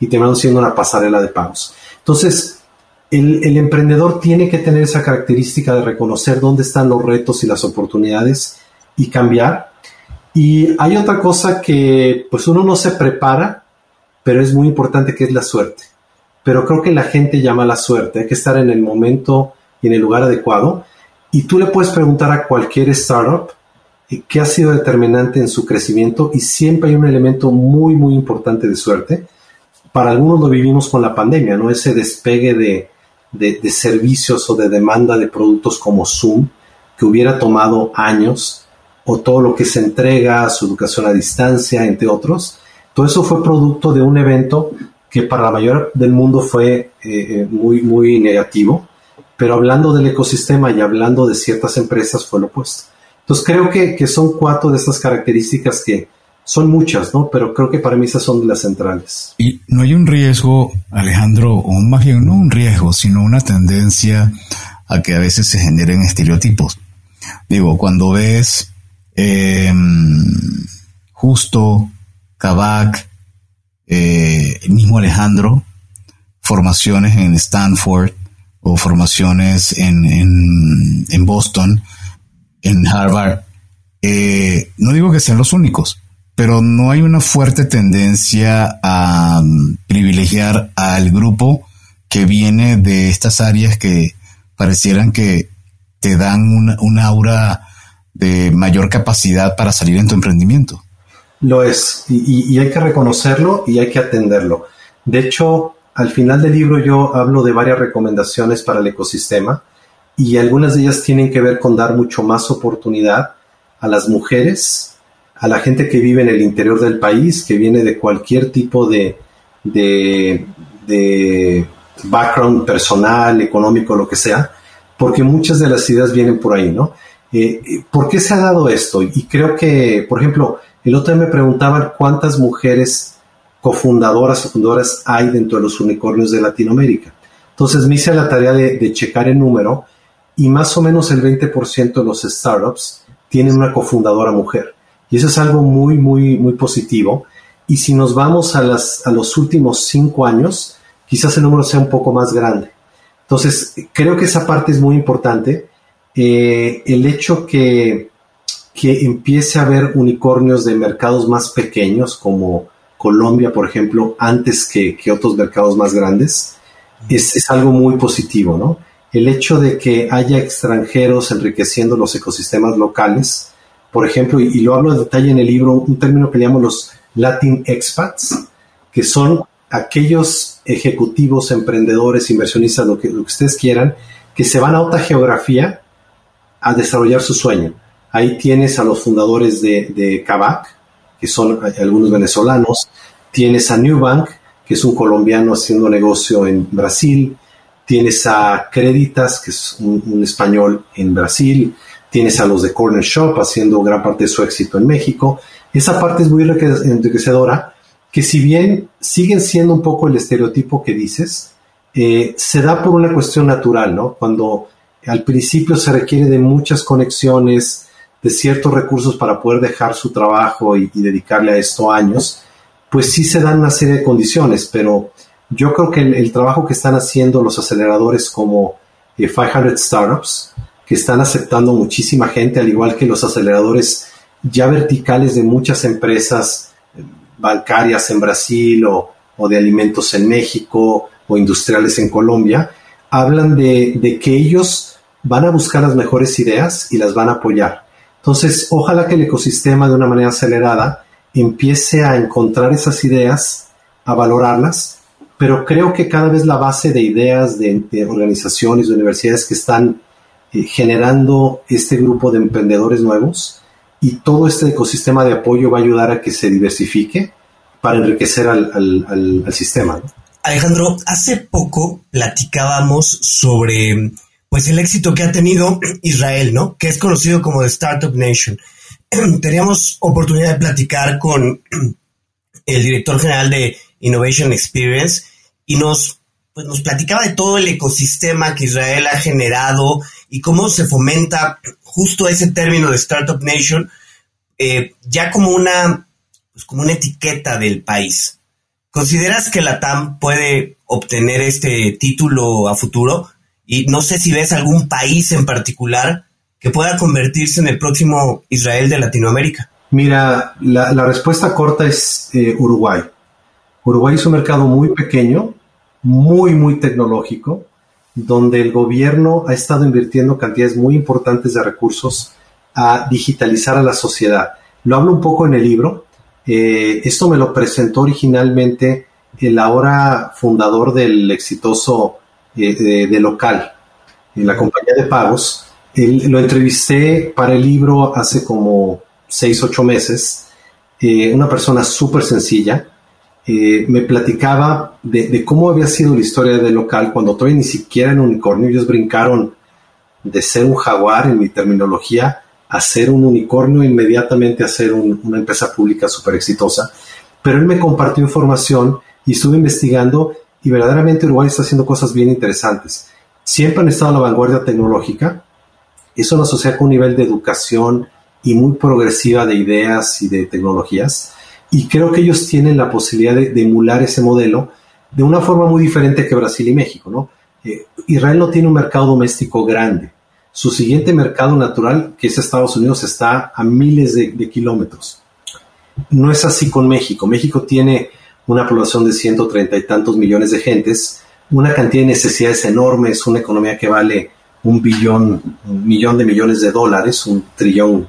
y terminaron siendo una pasarela de pagos. Entonces, el, el, emprendedor tiene que tener esa característica de reconocer dónde están los retos y las oportunidades y cambiar. Y hay otra cosa que pues uno no se prepara, pero es muy importante que es la suerte. Pero creo que la gente llama la suerte, hay que estar en el momento y en el lugar adecuado. Y tú le puedes preguntar a cualquier startup qué ha sido determinante en su crecimiento y siempre hay un elemento muy, muy importante de suerte. Para algunos lo vivimos con la pandemia, ¿no? Ese despegue de, de, servicios o de demanda de productos como Zoom, que hubiera tomado años, o todo lo que se entrega, su educación a distancia, entre otros. Todo eso fue producto de un evento que para la mayoría del mundo fue eh, eh, muy, muy negativo pero hablando del ecosistema y hablando de ciertas empresas fue lo opuesto. Entonces creo que, son cuatro de estas características que son muchas, ¿no? Pero creo que para mí esas son las centrales. Y no hay un riesgo, Alejandro, o más bien no un riesgo, sino una tendencia a que a veces se generen estereotipos. Digo, cuando ves em, justo Kavak, eh, el mismo Alejandro, formaciones en Stanford, o formaciones en, en, Boston, en Harvard, eh, no digo que sean los únicos, pero no hay una fuerte tendencia a um, privilegiar al grupo que viene de estas áreas que parecieran que te dan una, un aura de mayor capacidad para salir en tu emprendimiento. Lo es, y hay que reconocerlo y hay que atenderlo. De hecho, al final del libro yo hablo de varias recomendaciones para el ecosistema y algunas de ellas tienen que ver con dar mucho más oportunidad a las mujeres, a la gente que vive en el interior del país, que viene de cualquier tipo de, de, background personal, económico, lo que sea, porque muchas de las ideas vienen por ahí, ¿no? Eh, ¿Por qué se ha dado esto? Y creo que, por ejemplo, el otro día me preguntaban cuántas mujeres cofundadoras o fundadoras hay dentro de los unicornios de Latinoamérica. Entonces me hice la tarea de, checar el número y más o menos el 20% de los startups tienen una cofundadora mujer. Y eso es algo muy, muy, muy positivo. Y si nos vamos a, las, a los últimos cinco años, quizás el número sea un poco más grande. Entonces, creo que esa parte es muy importante. Eh, el hecho que, que empiece a haber unicornios de mercados más pequeños como Colombia, por ejemplo, antes que, otros mercados más grandes, es, algo muy positivo, ¿no? El hecho de que haya extranjeros enriqueciendo los ecosistemas locales, por ejemplo, y, lo hablo de detalle en el libro, un término que llamamos los Latin expats, que son aquellos ejecutivos, emprendedores, inversionistas, lo que, ustedes quieran, que se van a otra geografía a desarrollar su sueño. Ahí tienes a los fundadores de, de Kavak, que son algunos venezolanos, tienes a Newbank, que es un colombiano haciendo negocio en Brasil, tienes a Creditas, que es un, español en Brasil, tienes a los de Corner Shop haciendo gran parte de su éxito en México. Esa parte es muy enriquecedora, que si bien siguen siendo un poco el estereotipo que dices, eh, se da por una cuestión natural, ¿no? Cuando al principio se requiere de muchas conexiones, de ciertos recursos para poder dejar su trabajo y, dedicarle a esto años, pues sí se dan una serie de condiciones, pero yo creo que el, trabajo que están haciendo los aceleradores como 500 eh, Startups, que están aceptando muchísima gente, al igual que los aceleradores ya verticales de muchas empresas eh, bancarias en Brasil o, de alimentos en México o industriales en Colombia, hablan de, de que ellos van a buscar las mejores ideas y las van a apoyar. Entonces, ojalá que el ecosistema de una manera acelerada empiece a encontrar esas ideas, a valorarlas, pero creo que cada vez la base de ideas de, organizaciones, de universidades que están eh, generando este grupo de emprendedores nuevos y todo este ecosistema de apoyo va a ayudar a que se diversifique para enriquecer al, sistema. Alejandro, hace poco platicábamos sobre pues el éxito que ha tenido Israel, ¿no? Que es conocido como The Startup Nation. Teníamos oportunidad de platicar con el director general de Innovation Experience y nos, pues nos platicaba de todo el ecosistema que Israel ha generado y cómo se fomenta justo ese término de Startup Nation eh, ya como una, pues como una etiqueta del país. ¿Consideras que la TAM puede obtener este título a futuro? Y no sé si ves algún país en particular que pueda convertirse en el próximo Israel de Latinoamérica. Mira, la, respuesta corta es eh, Uruguay. Uruguay es un mercado muy pequeño, muy, muy tecnológico, donde el gobierno ha estado invirtiendo cantidades muy importantes de recursos a digitalizar a la sociedad. Lo hablo un poco en el libro. Eh, esto me lo presentó originalmente el ahora fundador del exitoso eh, de, local, en la compañía de pagos. lo entrevisté para el libro hace como seis, ocho meses. Eh, una persona súper sencilla. Me platicaba de, cómo había sido la historia del local cuando todavía ni siquiera en unicornio ellos brincaron de ser un jaguar en mi terminología hacer un unicornio, inmediatamente hacer una empresa pública súper exitosa. Pero él me compartió información y estuve investigando y verdaderamente Uruguay está haciendo cosas bien interesantes. Siempre han estado a la vanguardia tecnológica. Es una sociedad con un nivel de educación y muy progresiva de ideas y de tecnologías. Y creo que ellos tienen la posibilidad de, emular ese modelo de una forma muy diferente que Brasil y México. ¿no? Eh, Israel no tiene un mercado doméstico grande su siguiente mercado natural, que es Estados Unidos, está a miles de, kilómetros. No es así con México. México tiene una población de 130 y tantos millones de gentes, una cantidad de necesidades enormes, una economía que vale un billón, un millón de millones de dólares, un trillón,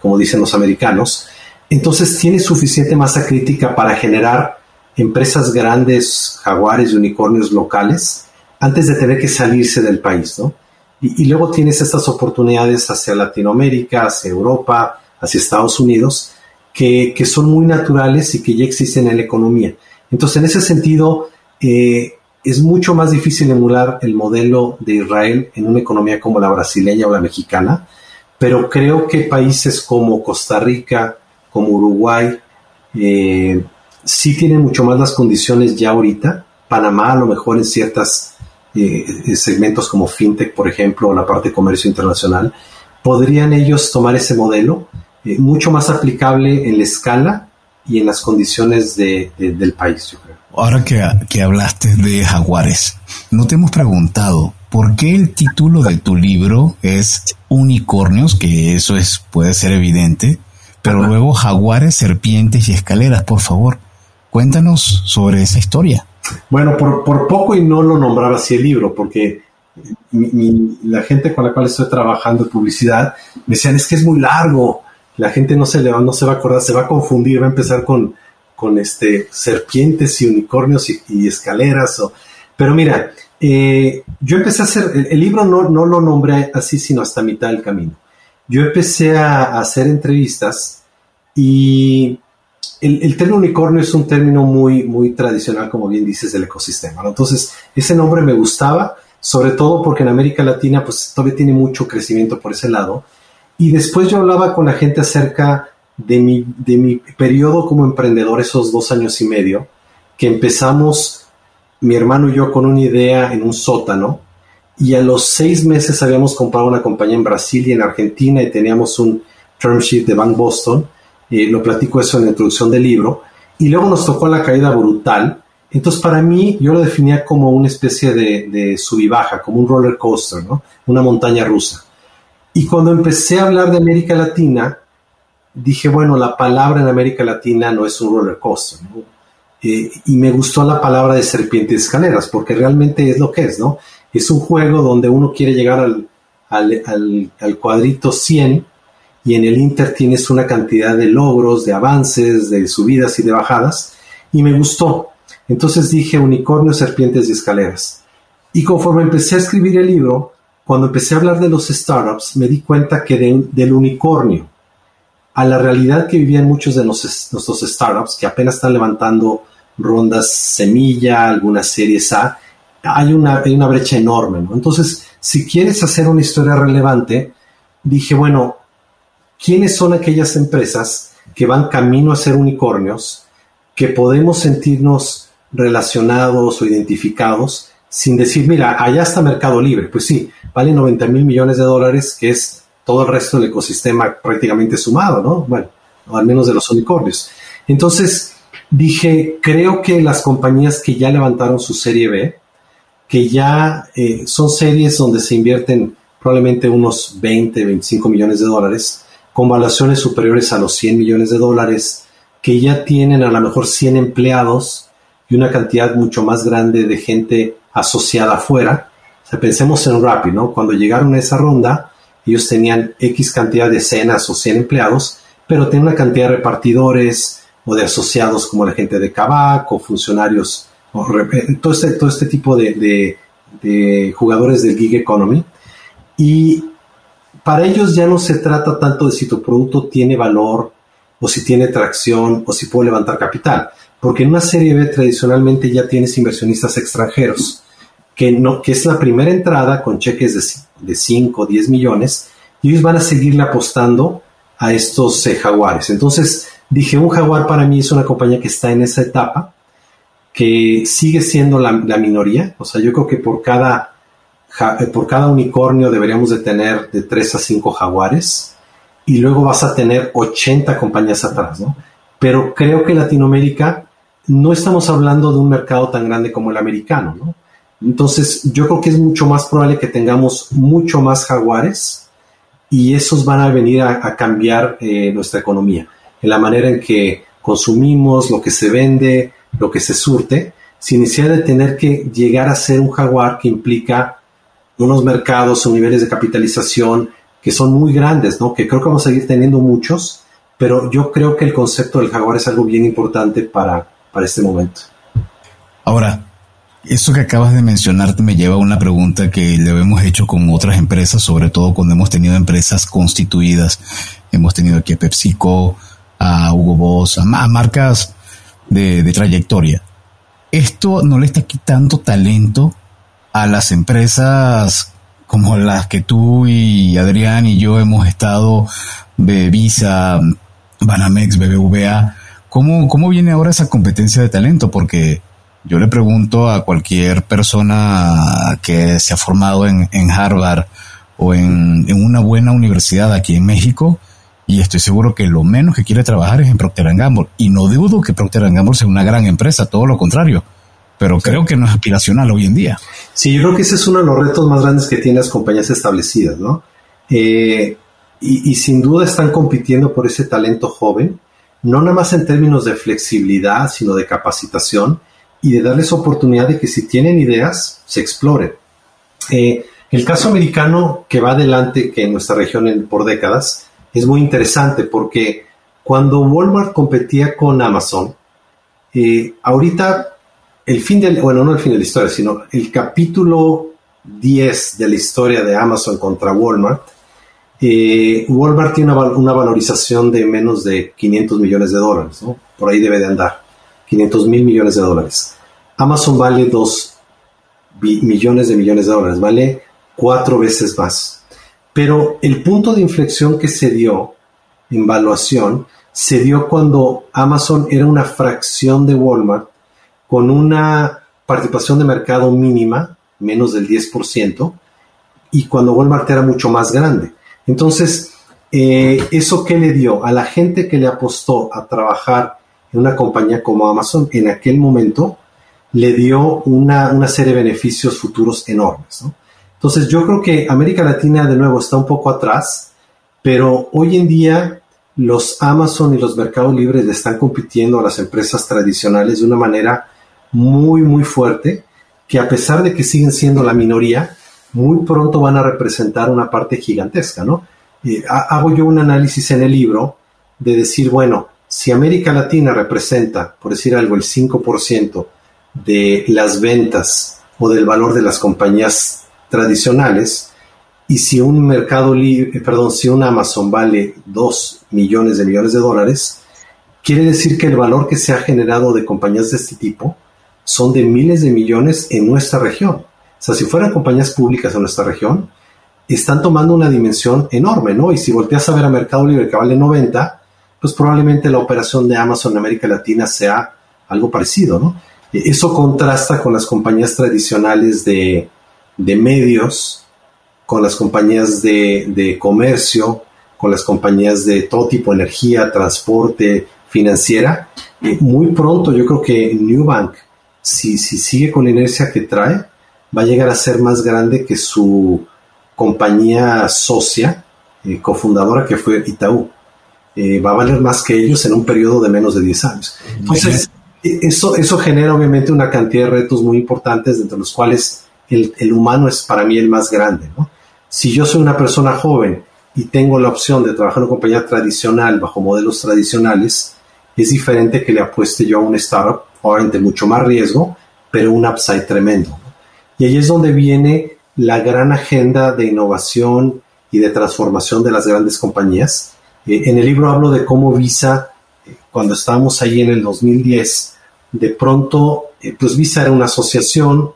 como dicen los americanos. Entonces tiene suficiente masa crítica para generar empresas grandes, jaguares y unicornios locales, antes de tener que salirse del país, ¿no? Y, luego tienes estas oportunidades hacia Latinoamérica, hacia Europa, hacia Estados Unidos, que, son muy naturales y que ya existen en la economía. Entonces, en ese sentido, eh, es mucho más difícil emular el modelo de Israel en una economía como la brasileña o la mexicana, pero creo que países como Costa Rica, como Uruguay, eh, sí tienen mucho más las condiciones ya ahorita. Panamá a lo mejor en ciertas eh, eh, segmentos como fintech, por ejemplo, o la parte de comercio internacional, podrían ellos tomar ese modelo eh, mucho más aplicable en la escala y en las condiciones del país, yo creo. Ahora que, que hablaste de jaguares, no te hemos preguntado por qué el título de tu libro es Unicornios, que eso es puede ser evidente, pero luego jaguares, serpientes y escaleras, por favor. Cuéntanos sobre esa historia. Bueno, por, poco y no lo nombraba así el libro, porque la gente con la cual estoy trabajando en publicidad me decían, es que es muy largo, la gente no se, le va, no se va a acordar, se va a confundir, va a empezar con, con este, serpientes y unicornios y, escaleras. O, pero mira, eh, yo empecé a hacer, el, libro no, no, lo nombré así, sino hasta mitad del camino. Yo empecé a hacer entrevistas y el, término unicornio es un término muy, muy tradicional, como bien dices, del ecosistema. Entonces, ese nombre me gustaba, sobre todo porque en América Latina, pues todavía tiene mucho crecimiento por ese lado. Y después yo hablaba con la gente acerca de mi, de mi periodo como emprendedor, esos dos años y medio, que empezamos mi hermano y yo con una idea en un sótano, y a los seis meses habíamos comprado una compañía en Brasil y en Argentina y teníamos un term sheet de Bank Boston lo platico eso en la introducción del libro, y luego nos tocó la caída brutal. Entonces, para mí, yo lo definía como una especie de, de sub y baja, como un roller coaster, ¿no? Una montaña rusa. Y cuando empecé a hablar de América Latina, dije, bueno, la palabra en América Latina no es un roller coaster. Eh, y me gustó la palabra de serpientes escaleras, porque realmente es lo que es, ¿no? Es un juego donde uno quiere llegar al, al, al, cuadrito 100 y en el Inter tienes una cantidad de logros, de avances, de subidas y de bajadas, y me gustó. Entonces dije unicornios, serpientes y escaleras. Y conforme empecé a escribir el libro, cuando empecé a hablar de los startups, me di cuenta que del unicornio a la realidad que vivían muchos de nuestros startups, que apenas están levantando rondas semilla, algunas series A, hay una, hay una brecha enorme. Entonces, si quieres hacer una historia relevante, dije, bueno, ¿quiénes son aquellas empresas que van camino a ser unicornios, que podemos sentirnos relacionados o identificados sin decir, mira, allá está Mercado Libre? Pues sí, vale 90 mil millones de dólares, que es todo el resto del ecosistema prácticamente sumado, ¿no? Bueno, o al menos de los unicornios. Entonces, dije, creo que las compañías que ya levantaron su serie B, que ya eh, son series donde se invierten probablemente unos 20, 25 millones de dólares, con valuaciones superiores a los 100 millones de dólares, que ya tienen a lo mejor 100 empleados y una cantidad mucho más grande de gente asociada afuera. O sea, pensemos en Rappi, ¿no? Cuando llegaron a esa ronda, ellos tenían X cantidad de cenas o 100 empleados, pero tenían una cantidad de repartidores o de asociados como la gente de Kavak o funcionarios, o todo, este, todo este tipo de, de jugadores del gig economy. Y para ellos ya no se trata tanto de si tu producto tiene valor o si tiene tracción o si puede levantar capital, porque en una serie B tradicionalmente ya tienes inversionistas extranjeros, que, no, que es la primera entrada con cheques de, 5 o 10 millones, y ellos van a seguirle apostando a estos eh, jaguares. Entonces, dije, un jaguar para mí es una compañía que está en esa etapa, que sigue siendo la, la minoría, o sea, yo creo que por cada eh, por cada unicornio deberíamos de tener de 3 a 5 jaguares y luego vas a tener 80 compañías atrás, ¿no? Pero creo que Latinoamérica no estamos hablando de un mercado tan grande como el americano, ¿no? Entonces yo creo que es mucho más probable que tengamos mucho más jaguares y esos van a venir a, cambiar eh, nuestra economía, en la manera en que consumimos, lo que se vende, lo que se surte, sin necesidad de tener que llegar a ser un jaguar que implica unos mercados o niveles de capitalización que son muy grandes, ¿no? Que creo que vamos a seguir teniendo muchos, pero yo creo que el concepto del jaguar es algo bien importante para, para este momento. Ahora, eso que acabas de mencionar me lleva a una pregunta que le hemos hecho con otras empresas, sobre todo cuando hemos tenido empresas constituidas. Hemos tenido aquí a PepsiCo, a Hugo Boss, a, marcas de, de trayectoria. ¿Esto no le está quitando talento a las empresas como las que tú y Adrián y yo hemos estado, de Visa, Banamex, BBVA, ¿cómo, ¿cómo viene ahora esa competencia de talento? Porque yo le pregunto a cualquier persona que se ha formado en, Harvard o en, en, una buena universidad aquí en México, y estoy seguro que lo menos que quiere trabajar es en Procter Gamble. Y no dudo que Procter Gamble sea una gran empresa, todo lo contrario pero creo que no es aspiracional hoy en día. Sí, yo creo que ese es uno de los retos más grandes que tienen las compañías establecidas, ¿no? Eh, y, sin duda están compitiendo por ese talento joven, no nada más en términos de flexibilidad, sino de capacitación y de darles oportunidad de que si tienen ideas, se exploren. Eh, el caso americano que va adelante, que en nuestra región por décadas, es muy interesante porque cuando Walmart competía con Amazon, eh, ahorita el fin del, bueno, no el fin de la historia, sino el capítulo 10 de la historia de Amazon contra Walmart, eh, Walmart tiene una, valorización de menos de 500 millones de dólares, ¿no? Por ahí debe de andar, 500 mil millones de dólares. Amazon vale 2 millones de millones de dólares, vale cuatro veces más. Pero el punto de inflexión que se dio en valuación se dio cuando Amazon era una fracción de Walmart con una participación de mercado mínima, menos del 10%, y cuando Walmart era mucho más grande. Entonces, eh, ¿eso qué le dio? A la gente que le apostó a trabajar en una compañía como Amazon en aquel momento, le dio una, serie de beneficios futuros enormes. Entonces, yo creo que América Latina, de nuevo, está un poco atrás, pero hoy en día los Amazon y los mercados libres le están compitiendo a las empresas tradicionales de una manera muy, muy fuerte, que a pesar de que siguen siendo la minoría, muy pronto van a representar una parte gigantesca, ¿no? hago yo un análisis en el libro de decir, bueno, si América Latina representa, por decir algo, el 5% de las ventas o del valor de las compañías tradicionales, y si un mercado libre, perdón, si un Amazon vale 2 millones de millones de dólares, quiere decir que el valor que se ha generado de compañías de este tipo son de miles de millones en nuestra región, sea, si fueran compañías públicas en nuestra región, están tomando una dimensión enorme, ¿no? Y si volteas a ver a Mercado Libre que vale 90, pues probablemente la operación de Amazon en América Latina sea algo parecido, ¿no? Eso contrasta con las compañías tradicionales de, medios, con las compañías de, comercio, con las compañías de todo tipo, energía, transporte, financiera. muy pronto yo creo que Newbank, si, si sigue con la inercia que trae, va a llegar a ser más grande que su compañía socia, eh, cofundadora que fue Itaú. Eh, va a valer más que ellos en un periodo de menos de 10 años. Entonces, e, eso, eso genera obviamente una cantidad de retos muy importantes, entre los cuales el, humano es para mí el más grande. ¿no? Si yo soy una persona joven y tengo la opción de trabajar en una compañía tradicional bajo modelos tradicionales, es diferente que le apueste yo a un startup, obviamente mucho más riesgo, pero un upside tremendo. Y ahí es donde viene la gran agenda de innovación y de transformación de las grandes compañías. Eh, en el libro hablo de cómo Visa, eh, cuando estábamos ahí en el 2010, de pronto, eh, pues Visa era una asociación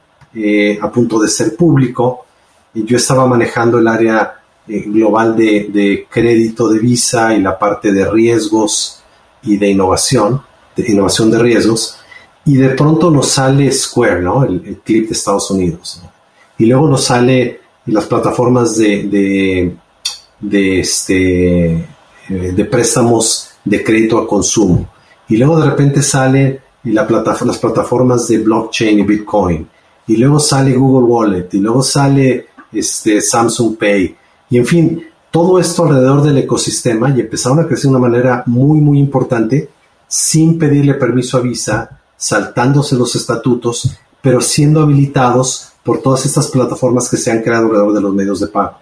a punto de ser público, y yo estaba manejando el área global de, de, crédito de Visa y la parte de riesgos y de innovación, de innovación de riesgos, y de pronto nos sale Square, ¿no? El, el clip de Estados Unidos. ¿no? y luego nos sale las plataformas de, de, este, eh, de préstamos de crédito a consumo. Y luego de repente sale la las plataformas de blockchain y Bitcoin. Y luego sale Google Wallet. Y luego sale este, Samsung Pay. Y en fin, todo esto alrededor del ecosistema y empezaron a crecer de una manera muy, muy importante sin pedirle permiso a Visa, saltándose los estatutos, pero siendo habilitados por todas estas plataformas que se han creado alrededor de los medios de pago.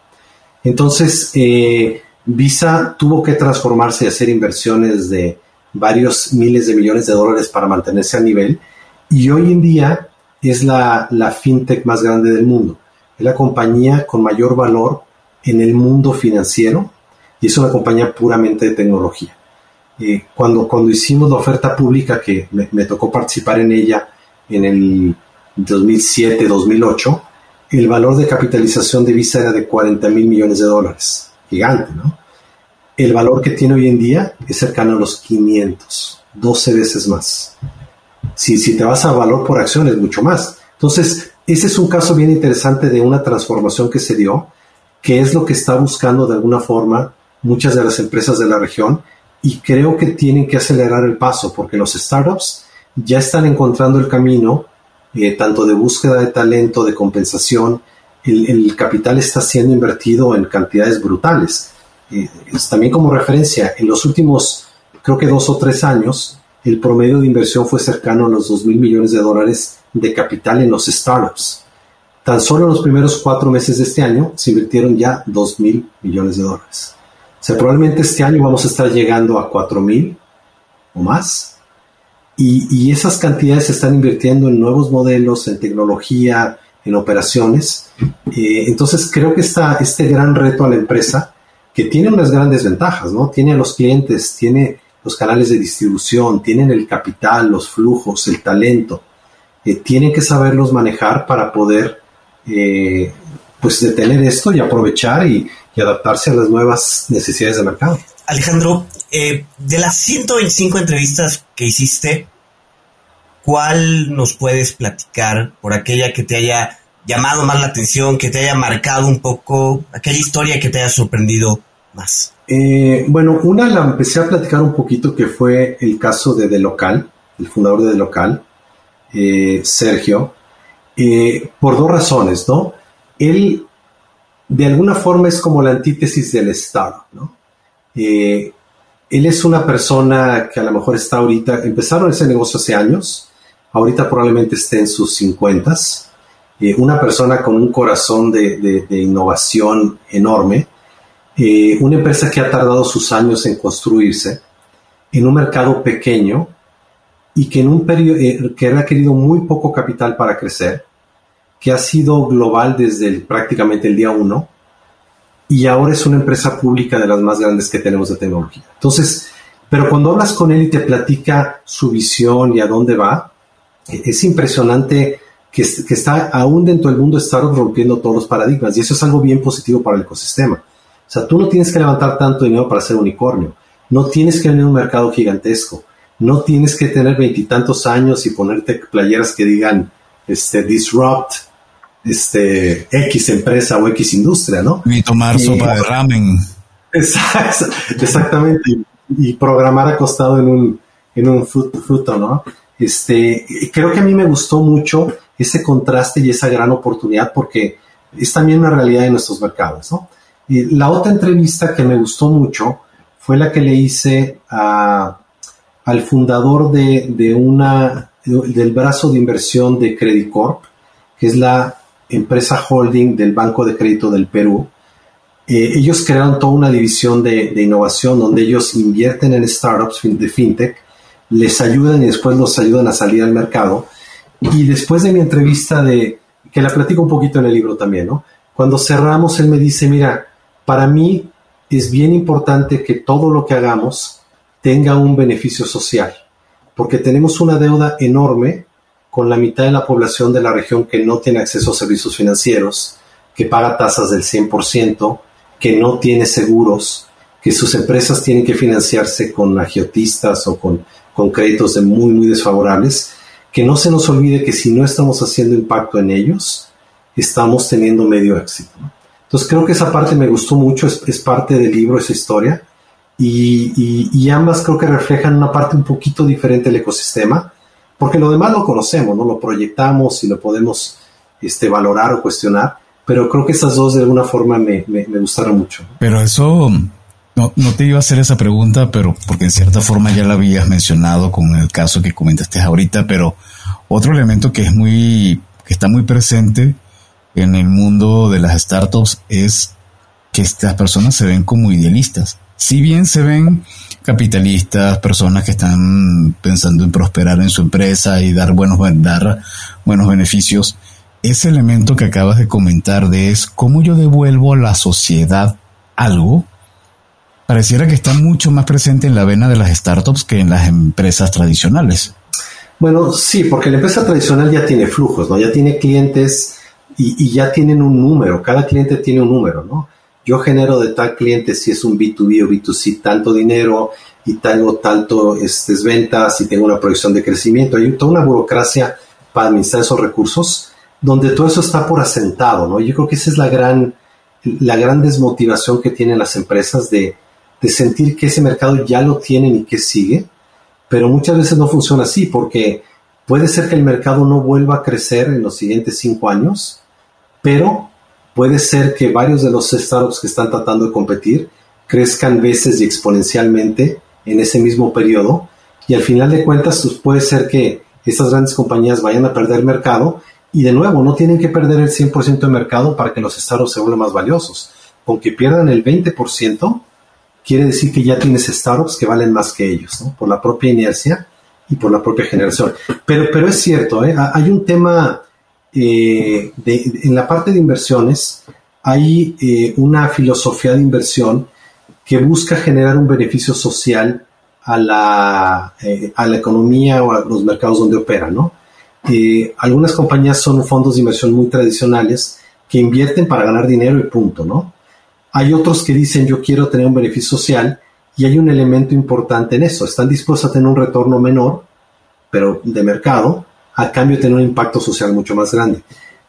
Entonces, eh, Visa tuvo que transformarse y hacer inversiones de varios miles de millones de dólares para mantenerse a nivel y hoy en día es la, fintech más grande del mundo. Es la compañía con mayor valor en el mundo financiero y es una compañía puramente de tecnología. Eh, cuando, cuando hicimos la oferta pública, que me, tocó participar en ella en el 2007-2008, el valor de capitalización de Visa era de 40 mil millones de dólares. Gigante, ¿no? El valor que tiene hoy en día es cercano a los 500, 12 veces más. Si, si te vas a valor por acción es mucho más. Entonces, ese es un caso bien interesante de una transformación que se dio, que es lo que está buscando de alguna forma muchas de las empresas de la región y creo que tienen que acelerar el paso porque los startups ya están encontrando el camino eh, tanto de búsqueda de talento, de compensación, el, capital está siendo invertido en cantidades brutales. Eh, también como referencia, en los últimos, creo que dos o tres años, el promedio de inversión fue cercano a los 2 mil millones de dólares de capital en los startups. Tan solo en los primeros cuatro meses de este año se invirtieron ya 2 mil millones de dólares. O sea, probablemente este año vamos a estar llegando a 4 mil o más. Y, esas cantidades se están invirtiendo en nuevos modelos, en tecnología, en operaciones. Eh, entonces creo que está este gran reto a la empresa, que tiene unas grandes ventajas, ¿no? Tiene a los clientes, tiene los canales de distribución, tienen el capital, los flujos, el talento. Eh, tienen que saberlos manejar para poder eh, pues detener esto y aprovechar y, adaptarse a las nuevas necesidades del mercado. Alejandro, eh, de las 125 entrevistas que hiciste, ¿cuál nos puedes platicar por aquella que te haya llamado más la atención, que te haya marcado un poco, aquella historia que te haya sorprendido Eh, bueno, una la empecé a platicar un poquito que fue el caso de De Local, el fundador de De Local, eh, Sergio, por dos razones, ¿no? Él de alguna forma es como la antítesis del Estado, ¿no? Eh, él es una persona que a lo mejor está ahorita, empezaron ese negocio hace años, ahorita probablemente esté en sus 50 eh, una persona con un corazón de, innovación enorme, eh, una empresa que ha tardado sus años en construirse en un mercado pequeño y que en un periodo que ha querido muy poco capital para crecer, que ha sido global desde prácticamente el día uno y ahora es una empresa pública de las más grandes que tenemos de tecnología. Entonces, pero cuando hablas con él y te platica su visión y a dónde va, es impresionante que, está aún dentro del mundo startup rompiendo todos los paradigmas y eso es algo bien positivo para el ecosistema. O sea, tú no tienes que levantar tanto dinero para ser unicornio, no tienes que tener un mercado gigantesco, no tienes que tener veintitantos años y ponerte playeras que digan este, disrupt este, X empresa o X industria, ¿no? Y tomar sopa de ramen. exactamente, y, programar acostado en un, en un fruto, ¿no? Este, creo que a mí me gustó mucho ese contraste y esa gran oportunidad porque es también una realidad de nuestros mercados, ¿no? La otra entrevista que me gustó mucho fue la que le hice al fundador de, de, una, del brazo de inversión de Credit Corp, que es la empresa holding del Banco de Crédito del Perú. Eh, ellos crearon toda una división de, de, innovación donde ellos invierten en startups de fintech, les ayudan y después los ayudan a salir al mercado. Y después de mi entrevista de, que la platico un poquito en el libro también, ¿no? Cuando cerramos, él me dice, mira, para mí es bien importante que todo lo que hagamos tenga un beneficio social, porque tenemos una deuda enorme con la mitad de la población de la región que no tiene acceso a servicios financieros, que paga tasas del 100%, que no tiene seguros, que sus empresas tienen que financiarse con agiotistas o con, con créditos de muy, muy desfavorables, que no se nos olvide que si no estamos haciendo impacto en ellos, estamos teniendo medio éxito. Entonces creo que esa parte me gustó mucho, es, parte del libro, esa historia, y, ambas creo que reflejan una parte un poquito diferente del ecosistema, porque lo demás lo conocemos, ¿no? Lo proyectamos y lo podemos este, valorar o cuestionar, pero creo que esas dos de alguna forma me, gustaron mucho. Pero eso, no, no, te iba a hacer esa pregunta, pero porque en cierta forma ya la habías mencionado con el caso que comentaste ahorita, pero otro elemento que es muy, que está muy presente en el mundo de las startups es que estas personas se ven como idealistas. Si bien se ven capitalistas, personas que están pensando en prosperar en su empresa y dar buenos, dar buenos beneficios, ese elemento que acabas de comentar de es cómo yo devuelvo a la sociedad algo, pareciera que está mucho más presente en la vena de las startups que en las empresas tradicionales. Bueno, sí, porque la empresa tradicional ya tiene flujos, ¿no? Ya tiene clientes y, ya tienen un número, cada cliente tiene un número, ¿no? Yo genero de tal cliente si es un B2B o B2C tanto dinero y tengo tanto este, ventas y tengo una proyección de crecimiento. Hay toda una burocracia para administrar esos recursos donde todo eso está por asentado, ¿no? Yo creo que esa es la gran, la gran desmotivación que tienen las empresas de, de sentir que ese mercado ya lo tienen y que sigue, pero muchas veces no funciona así porque puede ser que el mercado no vuelva a crecer en los siguientes cinco años pero puede ser que varios de los startups que están tratando de competir crezcan veces y exponencialmente en ese mismo periodo y al final de cuentas pues, puede ser que estas grandes compañías vayan a perder mercado y de nuevo no tienen que perder el 100% de mercado para que los startups se vuelvan más valiosos. Aunque pierdan el 20%, quiere decir que ya tienes startups que valen más que ellos, ¿no? por la propia inercia y por la propia generación. Pero, pero es cierto, ¿eh? hay un tema eh, en la parte de inversiones hay eh, una filosofía de inversión que busca generar un beneficio social a la, eh, economía o a los mercados donde opera, ¿no? algunas compañías son fondos de inversión muy tradicionales que invierten para ganar dinero y punto, ¿no? Hay otros que dicen yo quiero tener un beneficio social y hay un elemento importante en eso. Están dispuestos a tener un retorno menor, pero de mercado, a cambio de tener un impacto social mucho más grande.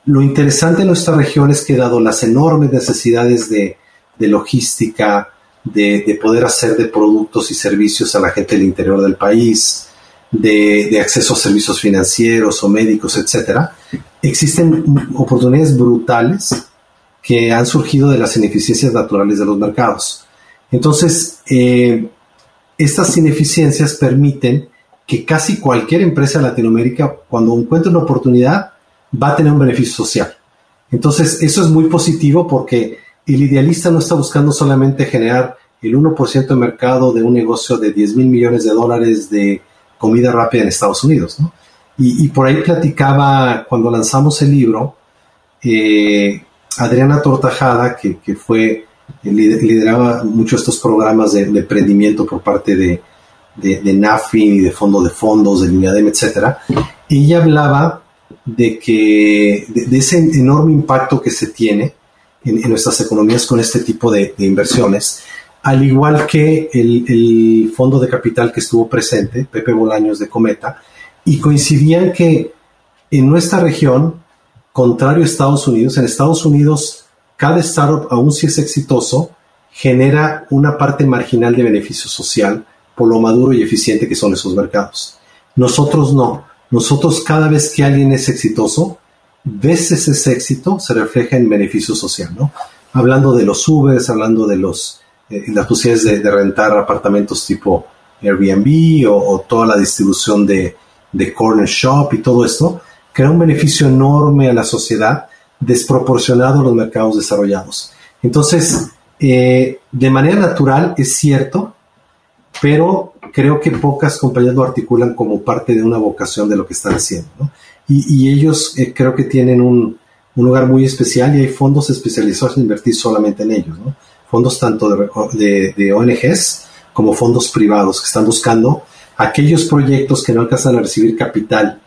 Lo interesante en nuestra región es que dado las enormes necesidades de, logística, de, poder hacer de productos y servicios a la gente del interior del país, de, acceso a servicios financieros o médicos, etcétera, existen oportunidades brutales que han surgido de las ineficiencias naturales de los mercados. Entonces, eh, estas ineficiencias permiten que casi cualquier empresa en Latinoamérica, cuando encuentre una oportunidad, va a tener un beneficio social. Entonces, eso es muy positivo porque el idealista no está buscando solamente generar el 1% de mercado de un negocio de 10 mil millones de dólares de comida rápida en Estados Unidos. Y, por ahí platicaba, cuando lanzamos el libro, eh, Adriana Tortajada, que, fue, lideraba muchos de estos programas de emprendimiento por parte de, de, de y de fondo de fondos, de Línea etcétera, ella hablaba de que de, ese enorme impacto que se tiene en, nuestras economías con este tipo de, inversiones, al igual que el, el, fondo de capital que estuvo presente, Pepe Bolaños de Cometa, y coincidían que en nuestra región, contrario a Estados Unidos, en Estados Unidos cada startup, aun si es exitoso, genera una parte marginal de beneficio social por lo maduro y eficiente que son esos mercados. Nosotros no. Nosotros cada vez que alguien es exitoso, veces ese éxito se refleja en beneficio social, ¿no? Hablando de los Ubers, hablando de los, eh, las posibilidades de, rentar apartamentos tipo Airbnb o, toda la distribución de, corner shop y todo esto, crea un beneficio enorme a la sociedad desproporcionado a los mercados desarrollados. Entonces, eh, de manera natural es cierto, pero creo que pocas compañías lo articulan como parte de una vocación de lo que están haciendo. Y, ellos eh, creo que tienen un, lugar muy especial y hay fondos especializados en invertir solamente en ellos. Fondos tanto de, de, ONGs como fondos privados que están buscando aquellos proyectos que no alcanzan a recibir capital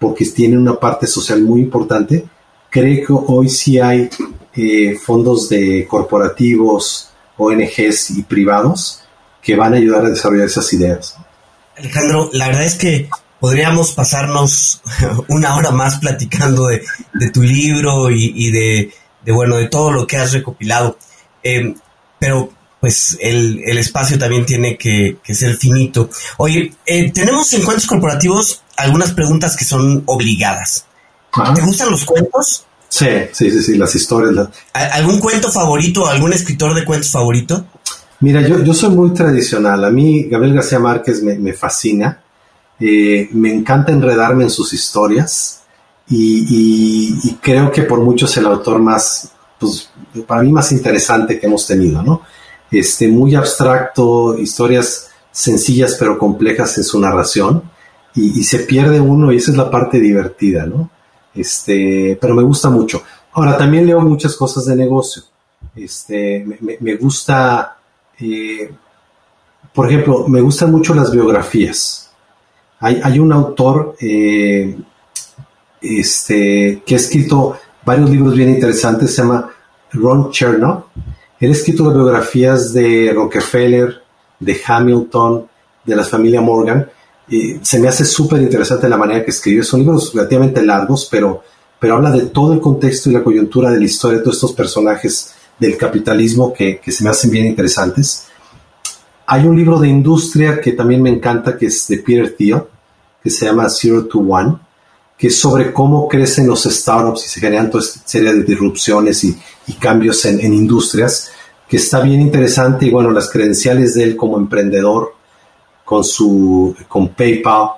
porque tienen una parte social muy importante. Creo que hoy sí hay eh, fondos de corporativos, ONGs y privados que van a ayudar a desarrollar esas ideas. Alejandro, la verdad es que podríamos pasarnos una hora más platicando de, tu libro y, de, bueno, de todo lo que has recopilado. Em, pero pues el, espacio también tiene que, ser finito. Oye, eh, tenemos en cuentos corporativos algunas preguntas que son obligadas. ¿Te gustan los cuentos? Sí, sí, sí, sí, las historias. ¿Algún cuento favorito, algún escritor de cuentos favorito? Mira, yo, yo soy muy tradicional. A mí Gabriel García Márquez me, fascina. Eh, me encanta enredarme en sus historias y, creo que por mucho es el autor más, pues, para mí más interesante que hemos tenido, ¿no? Este, muy abstracto, historias sencillas pero complejas en su narración y, y se pierde uno y esa es la parte divertida, ¿no? Este, pero me gusta mucho. Ahora, también leo muchas cosas de negocio. Este, me, gusta, eh, por ejemplo, me gustan mucho las biografías. Hay, un autor eh, este, que ha escrito varios libros bien interesantes, se llama Ron Chernow. Él ha escrito biografías de Rockefeller, de Hamilton, de la familia Morgan, se me hace súper interesante la manera que escribe. Son libros relativamente largos, pero, pero habla de todo el contexto y la coyuntura de la historia de todos estos personajes del capitalismo que, se me hacen bien interesantes. Hay un libro de industria que también me encanta, que es de Peter Thiel, que se llama Zero to One, que es sobre cómo crecen los startups y se generan toda esta serie de disrupciones y, cambios en, en, industrias, que está bien interesante y bueno, las credenciales de él como emprendedor, con, su, con PayPal,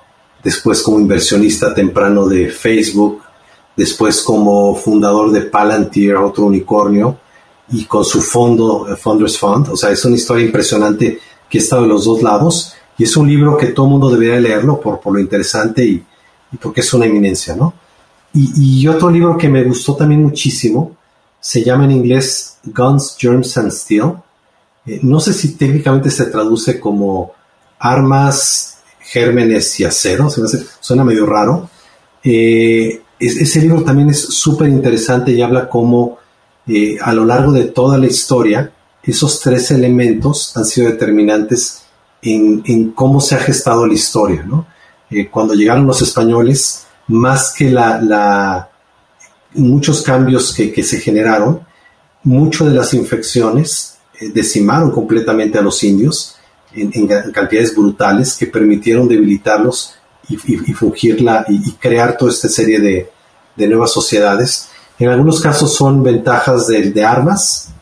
después como inversionista temprano de Facebook, después como fundador de Palantir, otro unicornio, y con su fondo, eh, Founders Fund. O sea, es una historia impresionante que ha estado en los dos lados y es un libro que todo mundo debería leerlo por, por lo interesante y, porque es una eminencia, ¿no? Y, y, otro libro que me gustó también muchísimo se llama en inglés Guns, Germs and Steel. Eh, no sé si técnicamente se traduce como armas, gérmenes y acero, se me hace, suena medio raro. Eh, ese libro también es súper interesante y habla cómo eh, a lo largo de toda la historia esos tres elementos han sido determinantes en, cómo se ha gestado la historia. Eh, cuando llegaron los españoles, más que la, muchos cambios que, se generaron, mucho de las infecciones decimaron completamente a los indios en, cantidades brutales que permitieron debilitarlos y, fungirla y, crear toda esta serie de, nuevas sociedades. En algunos casos son ventajas de, armas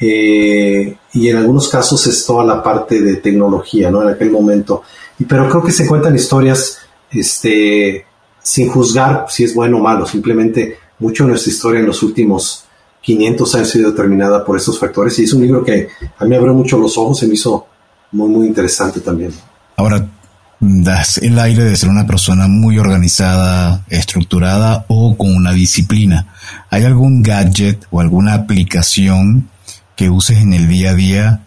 eh, y en algunos casos es toda la parte de tecnología, ¿no? En aquel momento. Y, pero creo que se cuentan historias este, sin juzgar si es bueno o malo, simplemente mucho de nuestra historia en los últimos 500 años ha sido determinada por estos factores y es un libro que a mí abrió mucho los ojos, se me hizo muy, muy interesante también. Ahora, das el aire de ser una persona muy organizada, estructurada o con una disciplina. ¿Hay algún gadget o alguna aplicación que uses en el día a día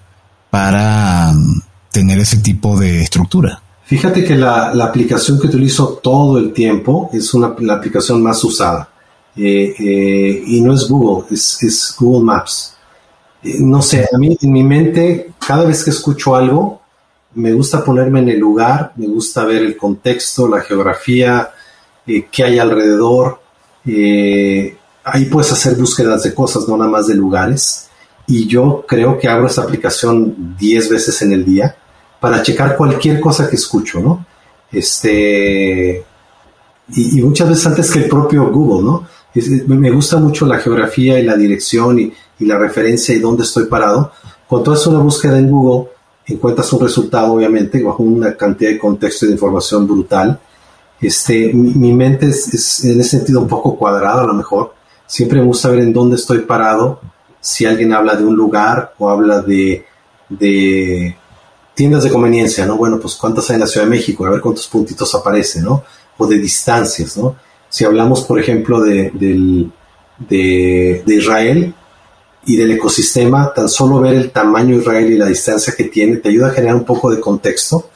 para mm, tener ese tipo de estructura? Fíjate que la, aplicación que utilizo todo el tiempo es una, la aplicación más usada. Eh, eh, y no es Google, es, Google Maps. Eh, no sé, a mí en mi mente, cada vez que escucho algo, me gusta ponerme en el lugar, me gusta ver el contexto, la geografía, qué hay alrededor. ahí puedes hacer búsquedas de cosas, no nada más de lugares. Y yo creo que abro esa aplicación 10 veces en el día para checar cualquier cosa que escucho, ¿no? Este, y, muchas veces antes que el propio Google, ¿no? me gusta mucho la geografía y la dirección y, la referencia y dónde estoy parado. Cuando haces una búsqueda en Google, encuentras un resultado, obviamente, bajo una cantidad de contexto y de información brutal. Este, mi, mente es, en ese sentido un poco cuadrada a lo mejor. Siempre me gusta ver en dónde estoy parado, si alguien habla de un lugar o habla de, de tiendas de conveniencia, ¿no? Bueno, pues cuántas hay en la Ciudad de México, a ver cuántos puntitos aparecen, ¿no? O de distancias, ¿no? Si hablamos, por ejemplo, de, de, Israel y del ecosistema, tan solo ver el tamaño Israel y la distancia que tiene te ayuda a generar un poco de contexto.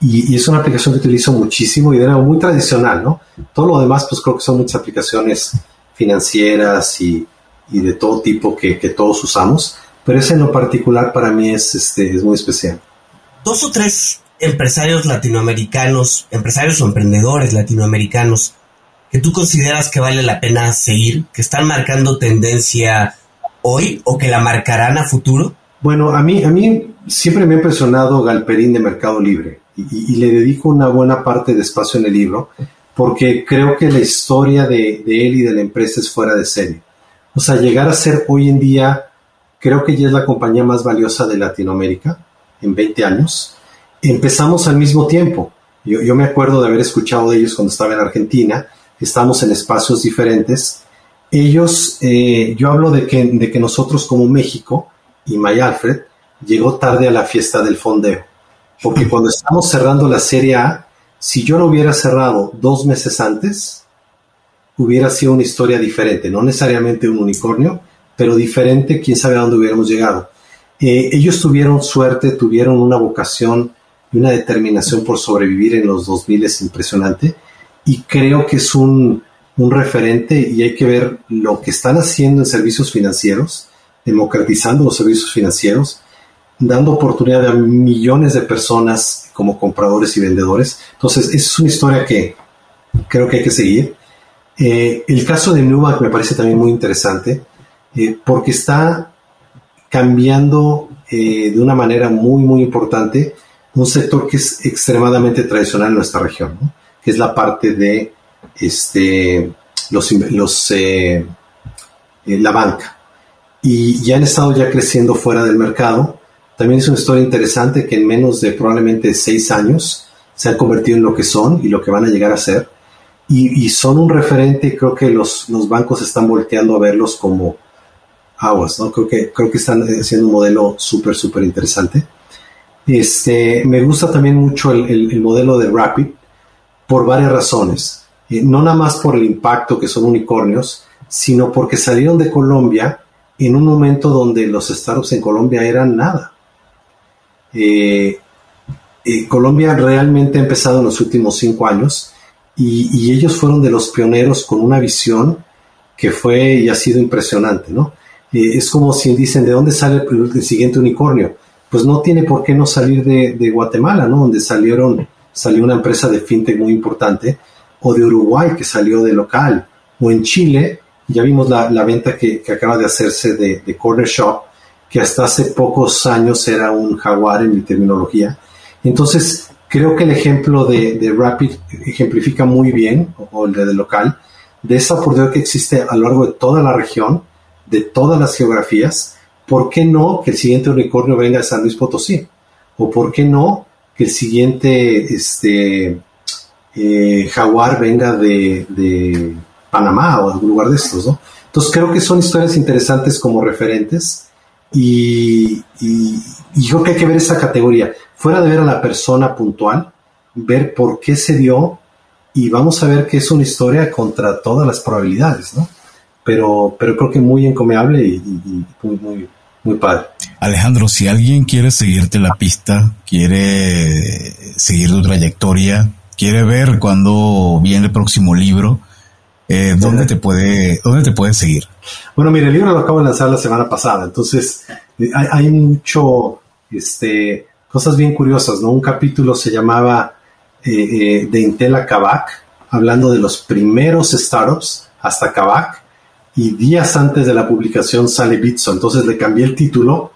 Y, es una aplicación que utilizo muchísimo y de nuevo muy tradicional, ¿no? Todo lo demás, pues creo que son muchas aplicaciones financieras y, de todo tipo que, que, todos usamos, pero ese en lo particular para mí es, este, es muy especial dos o tres empresarios latinoamericanos, empresarios o emprendedores latinoamericanos que tú consideras que vale la pena seguir, que están marcando tendencia hoy o que la marcarán a futuro? Bueno, a mí, a mí siempre me ha impresionado Galperín de Mercado Libre y, le dedico una buena parte de espacio en el libro porque creo que la historia de, de, él y de la empresa es fuera de serie. O sea, llegar a ser hoy en día, creo que ya es la compañía más valiosa de Latinoamérica en 20 años, empezamos al mismo tiempo. Yo, me acuerdo de haber escuchado de ellos cuando estaba en Argentina, estamos en espacios diferentes. Ellos, eh, yo hablo de que, de que nosotros como México y May Alfred llegó tarde a la fiesta del fondeo, porque cuando estamos cerrando la Serie A, si yo lo hubiera cerrado dos meses antes, hubiera sido una historia diferente, no necesariamente un unicornio, pero diferente, quién sabe a dónde hubiéramos llegado. Eh, ellos tuvieron suerte, tuvieron una vocación y una determinación por sobrevivir en los 2000 es impresionante. Y creo que es un, referente y hay que ver lo que están haciendo en servicios financieros, democratizando los servicios financieros, dando oportunidad a millones de personas como compradores y vendedores. Entonces, es una historia que creo que hay que seguir. Eh, el caso de Nubank me parece también muy interesante eh, porque está cambiando eh, de una manera muy, muy importante un sector que es extremadamente tradicional en nuestra región, que es la parte de este, los, los, eh, eh, la banca. Y ya han estado ya creciendo fuera del mercado. También es una historia interesante que en menos de probablemente seis años se han convertido en lo que son y lo que van a llegar a ser. Y, son un referente, creo que los, los bancos están volteando a verlos como aguas, ¿no? Creo que, creo que están haciendo un modelo súper, súper interesante. Este, me gusta también mucho el, modelo de Rapid por varias razones. Eh, no nada más por el impacto que son unicornios, sino porque salieron de Colombia en un momento donde los startups en Colombia eran nada. Eh, eh, Colombia realmente ha empezado en los últimos cinco años y, ellos fueron de los pioneros con una visión que fue y ha sido impresionante, ¿no? es como si dicen, ¿de dónde sale el, siguiente unicornio? Pues no tiene por qué no salir de, Guatemala, ¿no? Donde salieron, salió una empresa de fintech muy importante, o de Uruguay que salió de local, o en Chile, ya vimos la, venta que, acaba de hacerse de, Corner Shop, que hasta hace pocos años era un jaguar en mi terminología. Entonces, creo que el ejemplo de, Rapid ejemplifica muy bien, o el de local, de esa oportunidad que existe a lo largo de toda la región, de todas las geografías, ¿por qué no que el siguiente unicornio venga de San Luis Potosí? ¿O por qué no que el siguiente este, eh, jaguar venga de, Panamá o algún lugar de estos? ¿no? Entonces creo que son historias interesantes como referentes y, y, y creo que hay que ver esa categoría. Fuera de ver a la persona puntual, ver por qué se dio y vamos a ver que es una historia contra todas las probabilidades, ¿no? pero, pero creo que muy encomiable y, muy, muy padre. Alejandro, si alguien quiere seguirte la pista, quiere seguir tu trayectoria, quiere ver cuándo viene el próximo libro, eh, ¿dónde, te puede, ¿dónde te puede seguir? Bueno, mire, el libro lo acabo de lanzar la semana pasada, entonces eh, hay, hay mucho, este, cosas bien curiosas, ¿no? Un capítulo se llamaba eh, de Intel a Kavak, hablando de los primeros startups hasta Kavak, y días antes de la publicación sale Bitso, entonces le cambié el título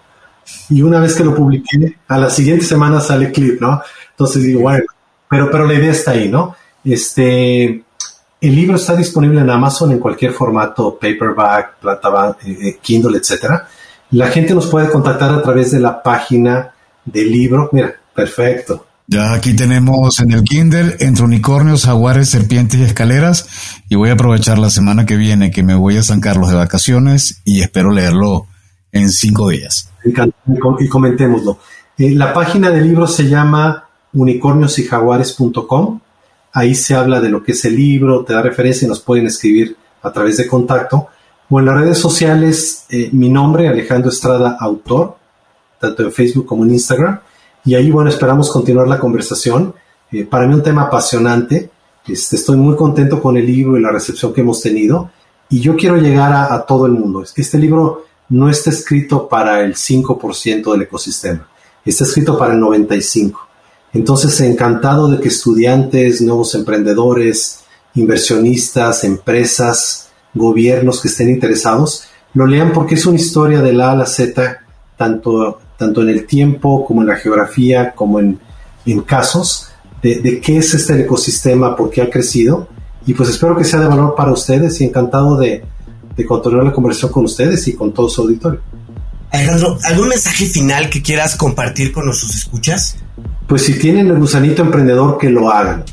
y una vez que lo publiqué, a la siguiente semana sale Clip, ¿no? Entonces digo, bueno, pero, pero la idea está ahí, ¿no? Este, el libro está disponible en Amazon en cualquier formato, paperback, plata, eh, eh, Kindle, etcétera. La gente nos puede contactar a través de la página del libro. Mira, perfecto. Ya aquí tenemos en el Kindle entre unicornios, jaguares, serpientes y escaleras. Y voy a aprovechar la semana que viene que me voy a San Carlos de vacaciones y espero leerlo en cinco días. Y comentémoslo. Eh, la página del libro se llama unicorniosyjaguares.com. Ahí se habla de lo que es el libro, te da referencia y nos pueden escribir a través de contacto. O en las redes sociales, eh, mi nombre, Alejandro Estrada, autor, tanto en Facebook como en Instagram y ahí, bueno, esperamos continuar la conversación. Eh, para mí un tema apasionante. Este, estoy muy contento con el libro y la recepción que hemos tenido. Y yo quiero llegar a, todo el mundo. Este libro no está escrito para el 5% del ecosistema. Está escrito para el 95%. Entonces, encantado de que estudiantes, nuevos emprendedores, inversionistas, empresas, gobiernos que estén interesados, lo lean porque es una historia de la A la Z, tanto tanto en el tiempo como en la geografía, como en, casos, de, qué es este ecosistema, por qué ha crecido. Y pues espero que sea de valor para ustedes y encantado de, de continuar la conversación con ustedes y con todo su auditorio. Alejandro, ¿algún mensaje final que quieras compartir con nuestros escuchas? Pues si tienen el gusanito emprendedor, que lo hagan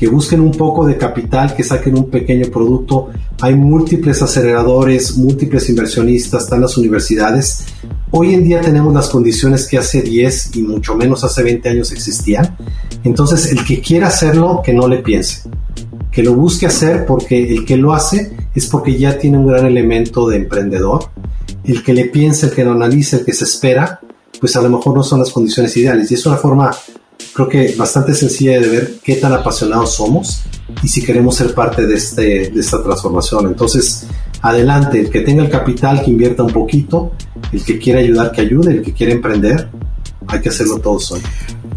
que busquen un poco de capital, que saquen un pequeño producto. Hay múltiples aceleradores, múltiples inversionistas, están las universidades. Hoy en día tenemos las condiciones que hace 10 y mucho menos hace 20 años existían. Entonces, el que quiera hacerlo, que no le piense. Que lo busque hacer porque el que lo hace es porque ya tiene un gran elemento de emprendedor. El que le piense, el que lo analice, el que se espera, pues a lo mejor no son las condiciones ideales. Y es una forma creo que bastante sencilla de ver qué tan apasionados somos y si queremos ser parte de, este, de esta transformación. Entonces, adelante, el que tenga el capital, que invierta un poquito, el que quiera ayudar, que ayude, el que quiera emprender, hay que hacerlo todos hoy.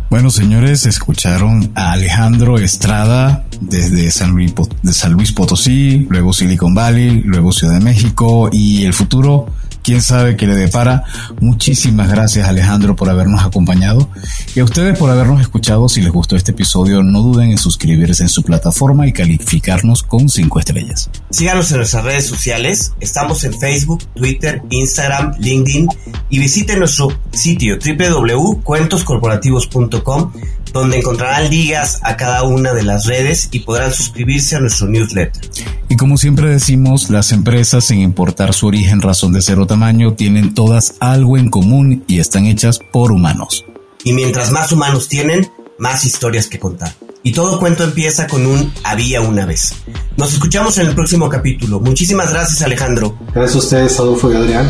Bueno, señores, escucharon a Alejandro Estrada desde San Luis, de San Luis Potosí, luego Silicon Valley, luego Ciudad de México y el futuro quién sabe qué le depara. Muchísimas gracias Alejandro por habernos acompañado y a ustedes por habernos escuchado. Si les gustó este episodio, no duden en suscribirse en su plataforma y calificarnos con cinco estrellas. Síganos en nuestras redes sociales. Estamos en Facebook, Twitter, Instagram, LinkedIn y visiten nuestro sitio www.cuentoscorporativos.com donde encontrarán ligas a cada una de las redes y podrán suscribirse a nuestro newsletter. Y como siempre decimos, las empresas, sin importar su origen, razón de ser o tamaño, tienen todas algo en común y están hechas por humanos. Y mientras más humanos tienen, más historias que contar. Y todo cuento empieza con un había una vez. Nos escuchamos en el próximo capítulo. Muchísimas gracias Alejandro. Gracias a ustedes, Adolfo y Adrián.